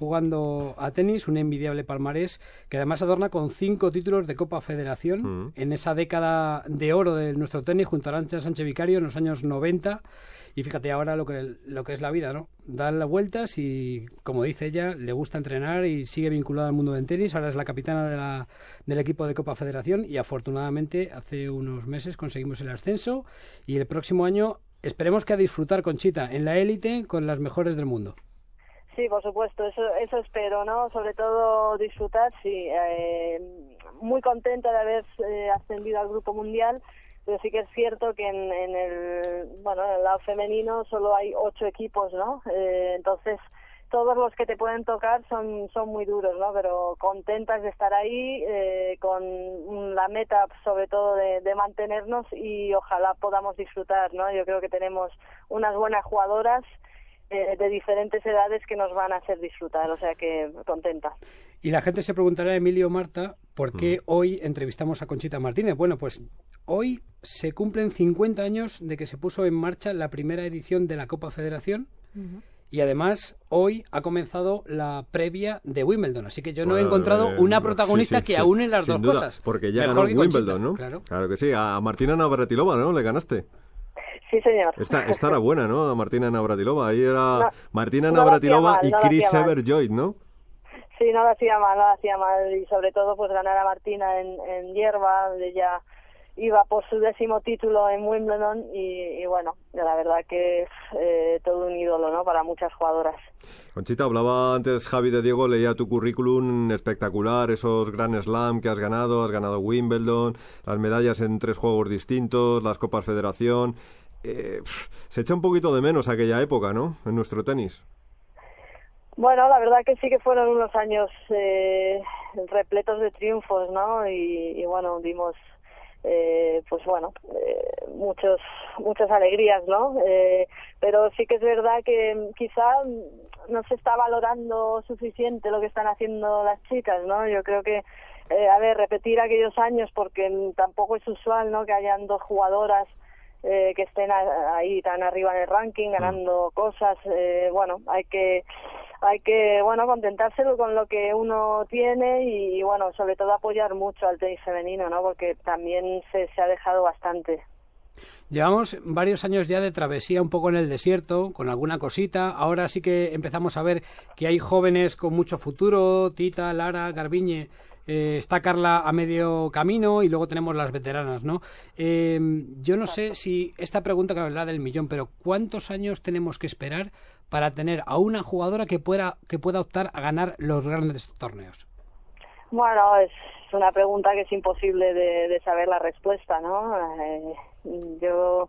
jugando a tenis, un envidiable palmarés que además adorna con cinco títulos de Copa Federación Mm. en esa década de oro de nuestro tenis junto a Arancha Sánchez Vicario en los años 90. Y fíjate ahora lo que, lo que es la vida, ¿no? Da las vueltas y, como dice ella, le gusta entrenar y sigue vinculada al mundo del tenis. Ahora es la capitana de la- del equipo de Copa Federación y afortunadamente hace unos meses conseguimos el ascenso y el próximo año esperemos que a disfrutar Conchita en la élite con las mejores del mundo. Sí, por supuesto, eso, eso espero, ¿no? Sobre todo disfrutar, sí. eh, muy contenta de haber eh, ascendido al Grupo Mundial, pero sí que es cierto que en, en el, bueno, en el lado femenino solo hay ocho equipos, ¿no? Eh, entonces, todos los que te pueden tocar son, son muy duros, ¿no? Pero contentas de estar ahí, eh, con la meta sobre todo de, de mantenernos y ojalá podamos disfrutar, ¿no? Yo creo que tenemos unas buenas jugadoras eh, de diferentes edades que nos van a hacer disfrutar, o sea que contenta. Y la gente se preguntará, Emilio Marta, ¿por qué hoy entrevistamos a Conchita Martínez? Bueno, pues hoy se cumplen 50 años de que se puso en marcha la primera edición de la Copa Federación y además hoy ha comenzado la previa de Wimbledon, así que yo no he encontrado eh, una protagonista sí, sí, que sí, aúne las sin dos duda, cosas. Porque ya Mejor ganó Conchita, Wimbledon, ¿no? Claro. que sí. A Martina Navratilova, ¿no? Le ganaste. Sí, señor. Esta, esta era buena, ¿no? Martina Navratilova. Ahí era No, Martina Navratilova mal, y no Chris. Everjoyd, ¿no? Sí, no lo hacía mal, no lo hacía mal. Y sobre todo, pues ganar a Martina en, en hierba, donde ella iba por su décimo título en Wimbledon. Y, y bueno, la verdad que es eh, todo un ídolo, ¿no? Para muchas jugadoras. Conchita, hablaba antes Javi de Diego, leía tu currículum espectacular, esos Grand Slam que has ganado, has ganado Wimbledon, las medallas en tres juegos distintos, las Copas Federación. Eh, se echa un poquito de menos aquella época, ¿no? En nuestro tenis. Bueno, la verdad que sí que fueron unos años eh, repletos de triunfos, ¿no? Y, y bueno, dimos, eh, pues bueno, eh, muchos, muchas alegrías, ¿no? Eh, pero sí que es verdad que quizá no se está valorando suficiente lo que están haciendo las chicas, ¿no? Yo creo que, eh, a ver, repetir aquellos años porque tampoco es usual, ¿no? Que hayan dos jugadoras eh, que estén a- ahí tan arriba en el ranking ganando cosas eh, bueno hay que hay que bueno contentárselo con lo que uno tiene y, y, bueno sobre todo apoyar mucho al tenis femenino no porque también se, se ha dejado bastante Llevamos varios años ya de travesía un poco en el desierto, con alguna cosita. Ahora sí que empezamos a ver que hay jóvenes con mucho futuro, Tita, Lara, Garbiñe. Eh, está Carla a medio camino y luego tenemos las veteranas, ¿no? Eh, yo no sé si esta pregunta que la del millón, pero ¿cuántos años tenemos que esperar para tener a una jugadora que pueda, que pueda optar a ganar los grandes torneos? Bueno, es una pregunta que es imposible de, de saber la respuesta, ¿no? Eh, yo,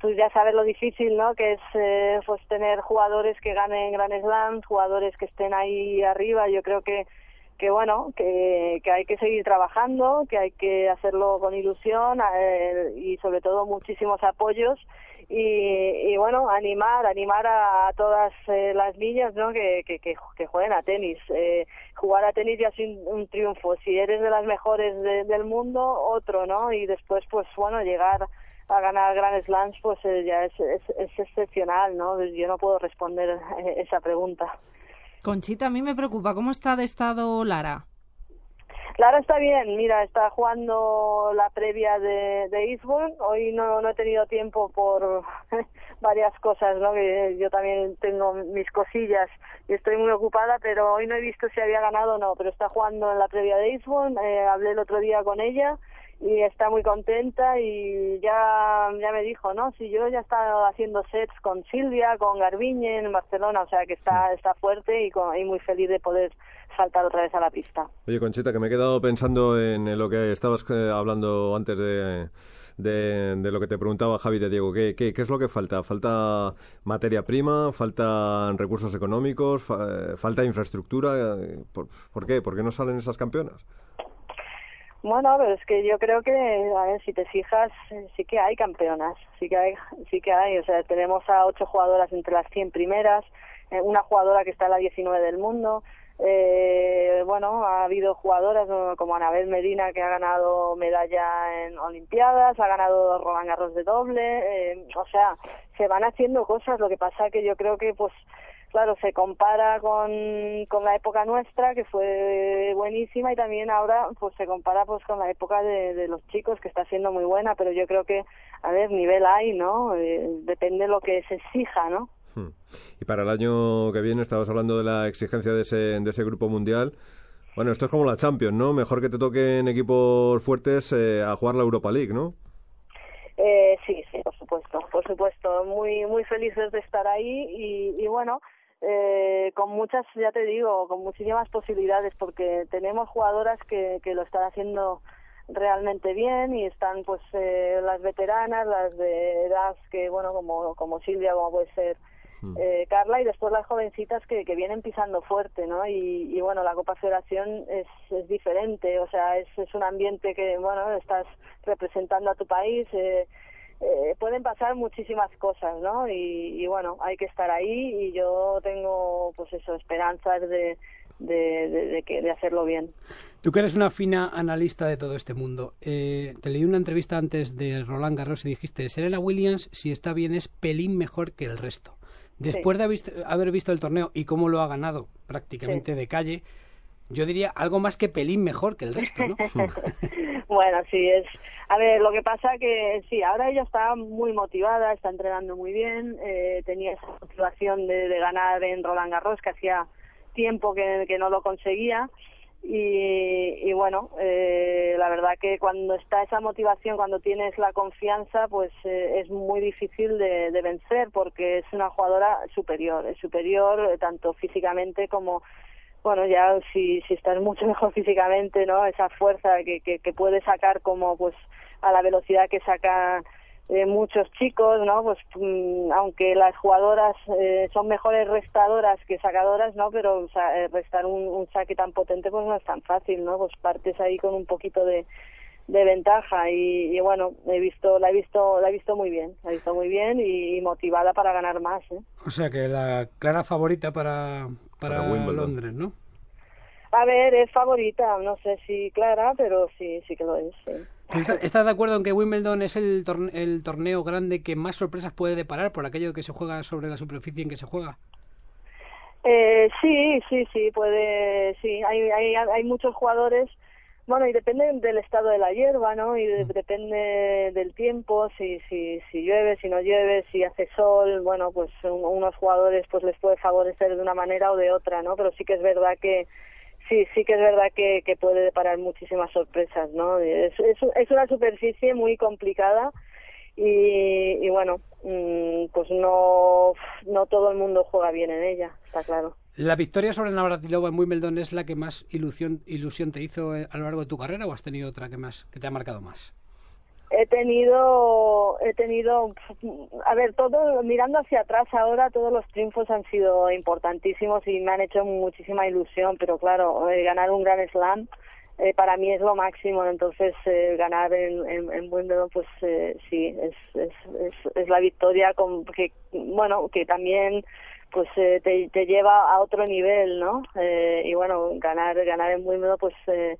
tú ya sabes lo difícil, ¿no? Que es eh, pues tener jugadores que ganen Grand Slam, jugadores que estén ahí arriba. Yo creo que que bueno, que, que hay que seguir trabajando, que hay que hacerlo con ilusión eh, y sobre todo muchísimos apoyos y, y bueno, animar, animar a, todas eh, las niñas ¿no? que, que, que, jueguen a tenis. Eh, jugar a tenis ya es un, un triunfo. Si eres de las mejores de- del mundo, otro, ¿no? Y después, pues bueno, llegar a ganar Grand Slams, pues eh, ya es, es, es excepcional, ¿no? Yo no puedo responder esa pregunta. Conchita, a mí me preocupa cómo está de estado Lara. Lara está bien, mira, está jugando la previa de, de Eastbourne. Hoy no, no he tenido tiempo por varias cosas, ¿no? Que yo también tengo mis cosillas y estoy muy ocupada, pero hoy no he visto si había ganado o no. Pero está jugando en la previa de Eastbourne. Eh, hablé el otro día con ella y está muy contenta y ya ya me dijo, ¿no? Si yo ya estaba haciendo sets con Silvia, con Garbiñe en Barcelona, o sea que está está fuerte y, con- y muy feliz de poder saltar otra vez a la pista. Oye, Conchita, que me he quedado pensando en lo que estabas eh, hablando antes de, de, de lo que te preguntaba Javi de Diego. ¿Qué, qué, qué es lo que falta? ¿Falta materia prima? ¿Faltan recursos económicos? Fa- eh, ¿Falta infraestructura? Eh, ¿Por, por qué? ¿Por qué no salen esas campeonas? Bueno, pero es que yo creo que, a ver, si te fijas, eh, sí que hay campeonas, sí que hay, sí que hay, o sea, tenemos a ocho jugadoras entre las 100 primeras, eh, una jugadora que está en la 19 del mundo, eh, bueno, ha habido jugadoras como Anabel Medina que ha ganado medalla en Olimpiadas, ha ganado Roland Garros de doble, eh, o sea, se van haciendo cosas, lo que pasa que yo creo que pues claro, se compara con, con la época nuestra, que fue buenísima, y también ahora pues se compara pues con la época de, de los chicos, que está siendo muy buena, pero yo creo que, a ver, nivel hay, ¿no? Eh, depende de lo que se exija, ¿no? Hmm. Y para el año que viene estabas hablando de la exigencia de ese, de ese grupo mundial. Bueno, esto es como la Champions, ¿no? Mejor que te toquen equipos fuertes eh, a jugar la Europa League, ¿no? Eh, sí, sí, por supuesto, por supuesto. Muy, muy felices de estar ahí y, y bueno, eh, con muchas, ya te digo, con muchísimas posibilidades porque tenemos jugadoras que, que lo están haciendo realmente bien y están pues eh, las veteranas, las de edad que, bueno, como, como Silvia, como puede ser eh, Carla y después las jovencitas que, que vienen pisando fuerte, ¿no? Y, y bueno, la Copa Federación es, es diferente, o sea, es, es un ambiente que, bueno, estás representando a tu país, eh, eh, pueden pasar muchísimas cosas, ¿no? Y, y bueno, hay que estar ahí y yo tengo, pues eso, esperanzas de, de, de, de que, de hacerlo bien. Tú que eres una fina analista de todo este mundo, eh, te leí una entrevista antes de Roland Garros y dijiste, Serena Williams, si está bien, es pelín mejor que el resto. Después de haber visto, haber visto el torneo y cómo lo ha ganado prácticamente de calle, yo diría algo más que pelín mejor que el resto, ¿no? bueno, sí, es... A ver, lo que pasa que sí, ahora ella está muy motivada, está entrenando muy bien, eh, tenía esa motivación de, ganar en Roland Garros, que hacía tiempo que, que no lo conseguía. Y, y bueno, eh, la verdad que cuando está esa motivación, cuando tienes la confianza, pues eh, es muy difícil de, de vencer porque es una jugadora superior, es superior eh, tanto físicamente como bueno, ya si, si estás mucho mejor físicamente, ¿no? Esa fuerza que, que, que puede sacar como pues a la velocidad que saca eh, muchos chicos, ¿no? Pues mm, aunque las jugadoras eh, son mejores restadoras que sacadoras, ¿no? Pero o sea, eh, restar un, un saque tan potente pues no es tan fácil, ¿no? Pues partes ahí con un poquito de, de ventaja y, y bueno, he visto, la he visto, la he visto muy bien, la he visto muy bien y, y motivada para ganar más, ¿eh? O sea que la clara favorita para, para, Para Wimbledon. Londres, ¿no? A ver, es favorita, no sé si clara, pero sí, sí que lo es, sí. ¿Tú está- ¿Estás de acuerdo en que Wimbledon es el, torne- el torneo grande que más sorpresas puede deparar por aquello que se juega sobre la superficie en que se juega? Eh, sí, sí, sí, puede, sí, hay, hay, hay muchos jugadores, bueno, y depende del estado de la hierba, ¿no? Y de- depende del tiempo, si, si, si llueve, si no llueve, si hace sol, bueno, pues un- unos jugadores pues les puede favorecer de una manera o de otra, ¿no? Pero sí que es verdad que, sí, sí que es verdad que, que puede deparar muchísimas sorpresas, ¿no? Es, es, es una superficie muy complicada y, y bueno, mm, pues no, no todo el mundo juega bien en ella, está claro. ¿La victoria sobre Navratilova en Wimbledon es la que más ilusión, ilusión te hizo eh, a lo largo de tu carrera o has tenido otra que más que te ha marcado más? He tenido, he tenido, a ver, todo, mirando hacia atrás ahora, todos los triunfos han sido importantísimos y me han hecho muchísima ilusión, pero claro, ganar un Grand Slam eh, para mí es lo máximo, entonces eh, ganar en, en, en Wimbledon, pues eh, sí, es, es, es, es la victoria con, que, bueno, que también pues eh, te, te lleva a otro nivel, ¿no? Eh, y bueno, ganar, ganar en Wimbledon, pues eh,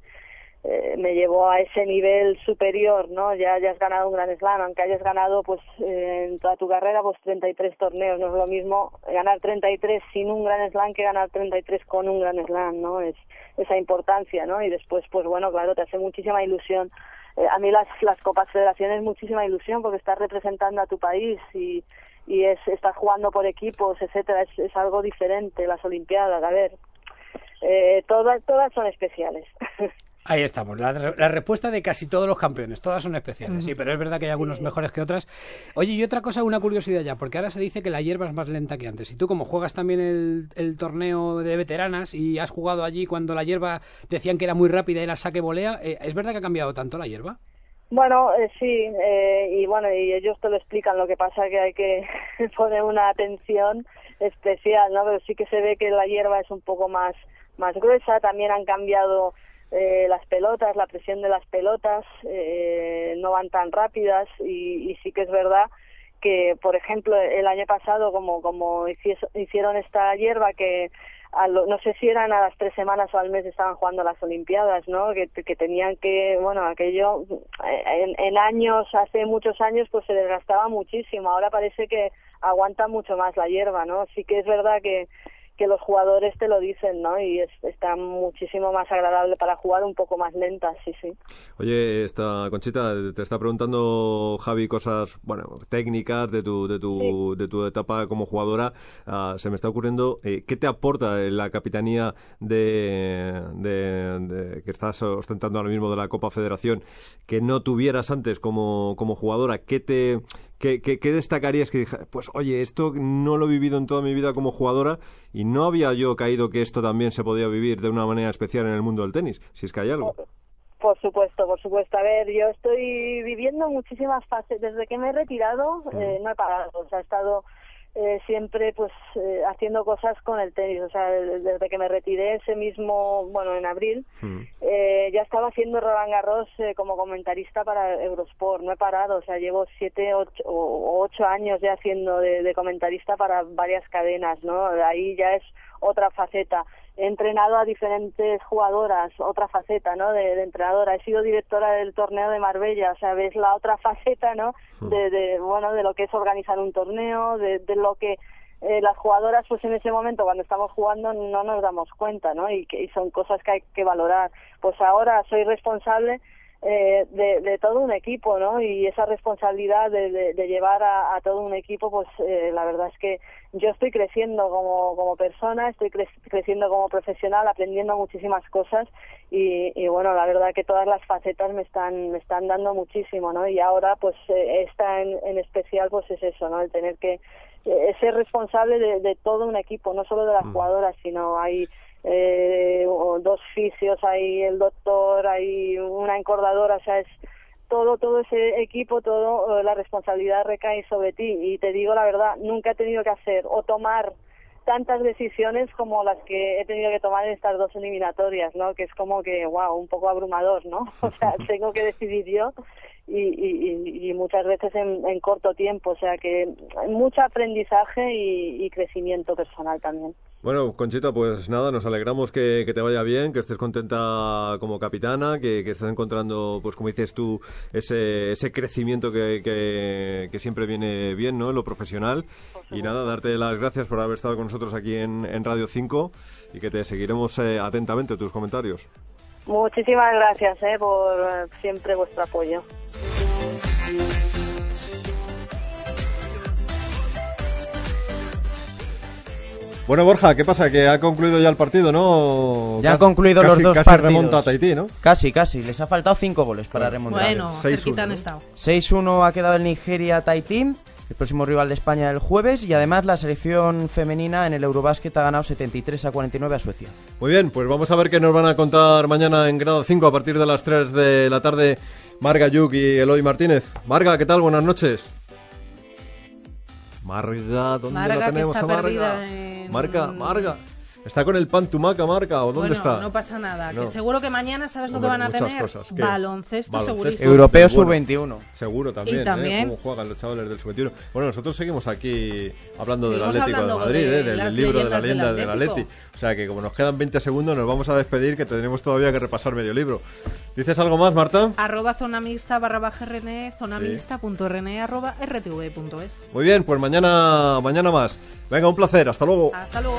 eh, me llevó a ese nivel superior, ¿no? Ya, ya has ganado un Gran Slam, aunque hayas ganado, pues, eh, en toda tu carrera, pues, 33 torneos. No es lo mismo ganar 33 sin un Gran Slam que ganar 33 con un Gran Slam, ¿no? Es esa importancia, ¿no? Y después, pues, bueno, claro, te hace muchísima ilusión. Eh, a mí las, las Copas Federaciones muchísima ilusión porque estás representando a tu país y, y es, estás jugando por equipos, etcétera. Es, es algo diferente, las Olimpiadas, a ver. Eh, todas, todas son especiales. Ahí estamos, la, la respuesta de casi todos los campeones, todas son especiales, sí, pero es verdad que hay algunos mejores que otras. Oye, y otra cosa, una curiosidad ya, porque ahora se dice que la hierba es más lenta que antes. Y tú, como juegas también el, el torneo de veteranas y has jugado allí cuando la hierba decían que era muy rápida y era saque volea, eh, ¿es verdad que ha cambiado tanto la hierba? Bueno, eh, sí, eh, y bueno, y ellos te lo explican, lo que pasa que hay que poner una atención especial, ¿no? Pero sí que se ve que la hierba es un poco más, más gruesa, también han cambiado eh, las pelotas, la presión de las pelotas, eh, no van tan rápidas y, y sí que es verdad que, por ejemplo, el año pasado, como, como hicieron esta hierba que a lo- no sé si eran a las tres semanas o al mes estaban jugando las Olimpiadas, ¿no? Que, que tenían que, bueno, aquello eh, en, en años, hace muchos años, pues se desgastaba muchísimo. Ahora parece que aguanta mucho más la hierba, ¿no? Sí que es verdad que, que los jugadores te lo dicen, ¿no? Y es, está muchísimo más agradable para jugar, un poco más lenta, sí, sí. Oye, esta Conchita te está preguntando Javi cosas, bueno, técnicas de tu de tu de tu etapa como jugadora. Ah, se me está ocurriendo eh, qué te aporta la capitanía de, de- de- que estás ostentando ahora mismo de la Copa Federación que no tuvieras antes como como jugadora. ¿Qué te qué, qué- qué destacarías que dije, pues oye, esto no lo he vivido en toda mi vida como jugadora y no había yo caído que esto también se podía vivir de una manera especial en el mundo del tenis, si es que hay algo. Por supuesto, por supuesto. A ver, yo estoy viviendo muchísimas fases. Desde que me he retirado, eh, no he parado. O sea, he estado eh, siempre pues eh, haciendo cosas con el tenis. O sea, desde que me retiré ese mismo, bueno, en abril, eh, ya estaba haciendo Roland Garros eh, como comentarista para Eurosport. No he parado. O sea, llevo siete ocho, o ocho años ya haciendo de, de comentarista para varias cadenas, ¿no? Ahí ya es otra faceta he entrenado a diferentes jugadoras, otra faceta, ¿no? De, de entrenadora. He sido directora del torneo de Marbella, o sea, ves la otra faceta, ¿no? De, de bueno, de lo que es organizar un torneo, de, de lo que eh, las jugadoras pues en ese momento cuando estamos jugando no nos damos cuenta, ¿no? Y, que, y son cosas que hay que valorar. Pues ahora soy responsable eh, de, de, todo un equipo, ¿no? Y esa responsabilidad de, de, llevar a, a, todo un equipo, pues eh, la verdad es que yo estoy creciendo como, como persona, estoy cre creciendo como profesional, aprendiendo muchísimas cosas y, y, bueno, la verdad que todas las facetas me están, me están dando muchísimo, ¿no? Y ahora, pues eh, esta en, en especial, pues es eso, ¿no? El tener que eh, ser responsable de, de todo un equipo, no solo de las mm. jugadoras, sino hay eh, dos fisios, hay el doctor, hay una encordadora, o sea, es todo, todo ese equipo, todo, eh, la responsabilidad recae sobre ti. Y te digo la verdad, nunca he tenido que hacer o tomar tantas decisiones como las que he tenido que tomar en estas dos eliminatorias, ¿no? Que es como que, wow, un poco abrumador, ¿no? O sea, tengo que decidir yo y, y, muchas veces en, en, corto tiempo, o sea que mucho aprendizaje y, y crecimiento personal también. Bueno, Conchita, pues nada, nos alegramos que, que, te vaya bien, que estés contenta como capitana, que, que estés encontrando, pues como dices tú, ese, ese crecimiento que, que, siempre viene bien, ¿no? En lo profesional. Y nada, darte las gracias por haber estado con nosotros aquí en, en Radio 5 y que te seguiremos eh, atentamente tus comentarios. Muchísimas gracias eh, por eh, siempre vuestro apoyo. Bueno, Borja, ¿qué pasa? Que ha concluido ya el partido, ¿no? Ya han concluido los dos casi partidos. remonta a Tahití, ¿no? Casi, casi. Les ha faltado cinco goles para remontar. Bueno, 6-1, cerquita han estado. 6-1 ha quedado el Nigeria-Tahití, el próximo rival de España el jueves, y además la selección femenina en el Eurobásquet ha ganado 73 a 49 a Suecia. Muy bien, pues vamos a ver qué nos van a contar mañana en grado 5 a partir de las 3 de la tarde Marga Yuk y Eloy Martínez. Marga, ¿qué tal? Buenas noches. Marga, ¿dónde Marga, la que tenemos está a Marga? perdida en- Marga, Marga. ¿Está con el pan tumaca, Marga? ¿O dónde bueno, está? no pasa nada. No. Que seguro que mañana sabes lo que van a muchas tener. cosas. ¿Qué? Baloncesto, Baloncesto. segurísimo. Europeo Bueno. sub-21. Seguro también, Y también- ¿eh? Cómo juegan los chavales del sub-21. Bueno, nosotros seguimos aquí hablando del Atlético de Madrid, de ¿eh? del libro de la del leyenda del Atlético. Atleti. O sea que como nos quedan 20 segundos nos vamos a despedir que tendremos todavía que repasar medio libro. ¿Dices algo más, Marta? Arroba zona mixta barra baja rne, zona Sí. mixta punto rne arroba rtv punto es. Muy bien, pues mañana, mañana más. Venga, un placer. Hasta luego. Hasta luego.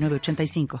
906985.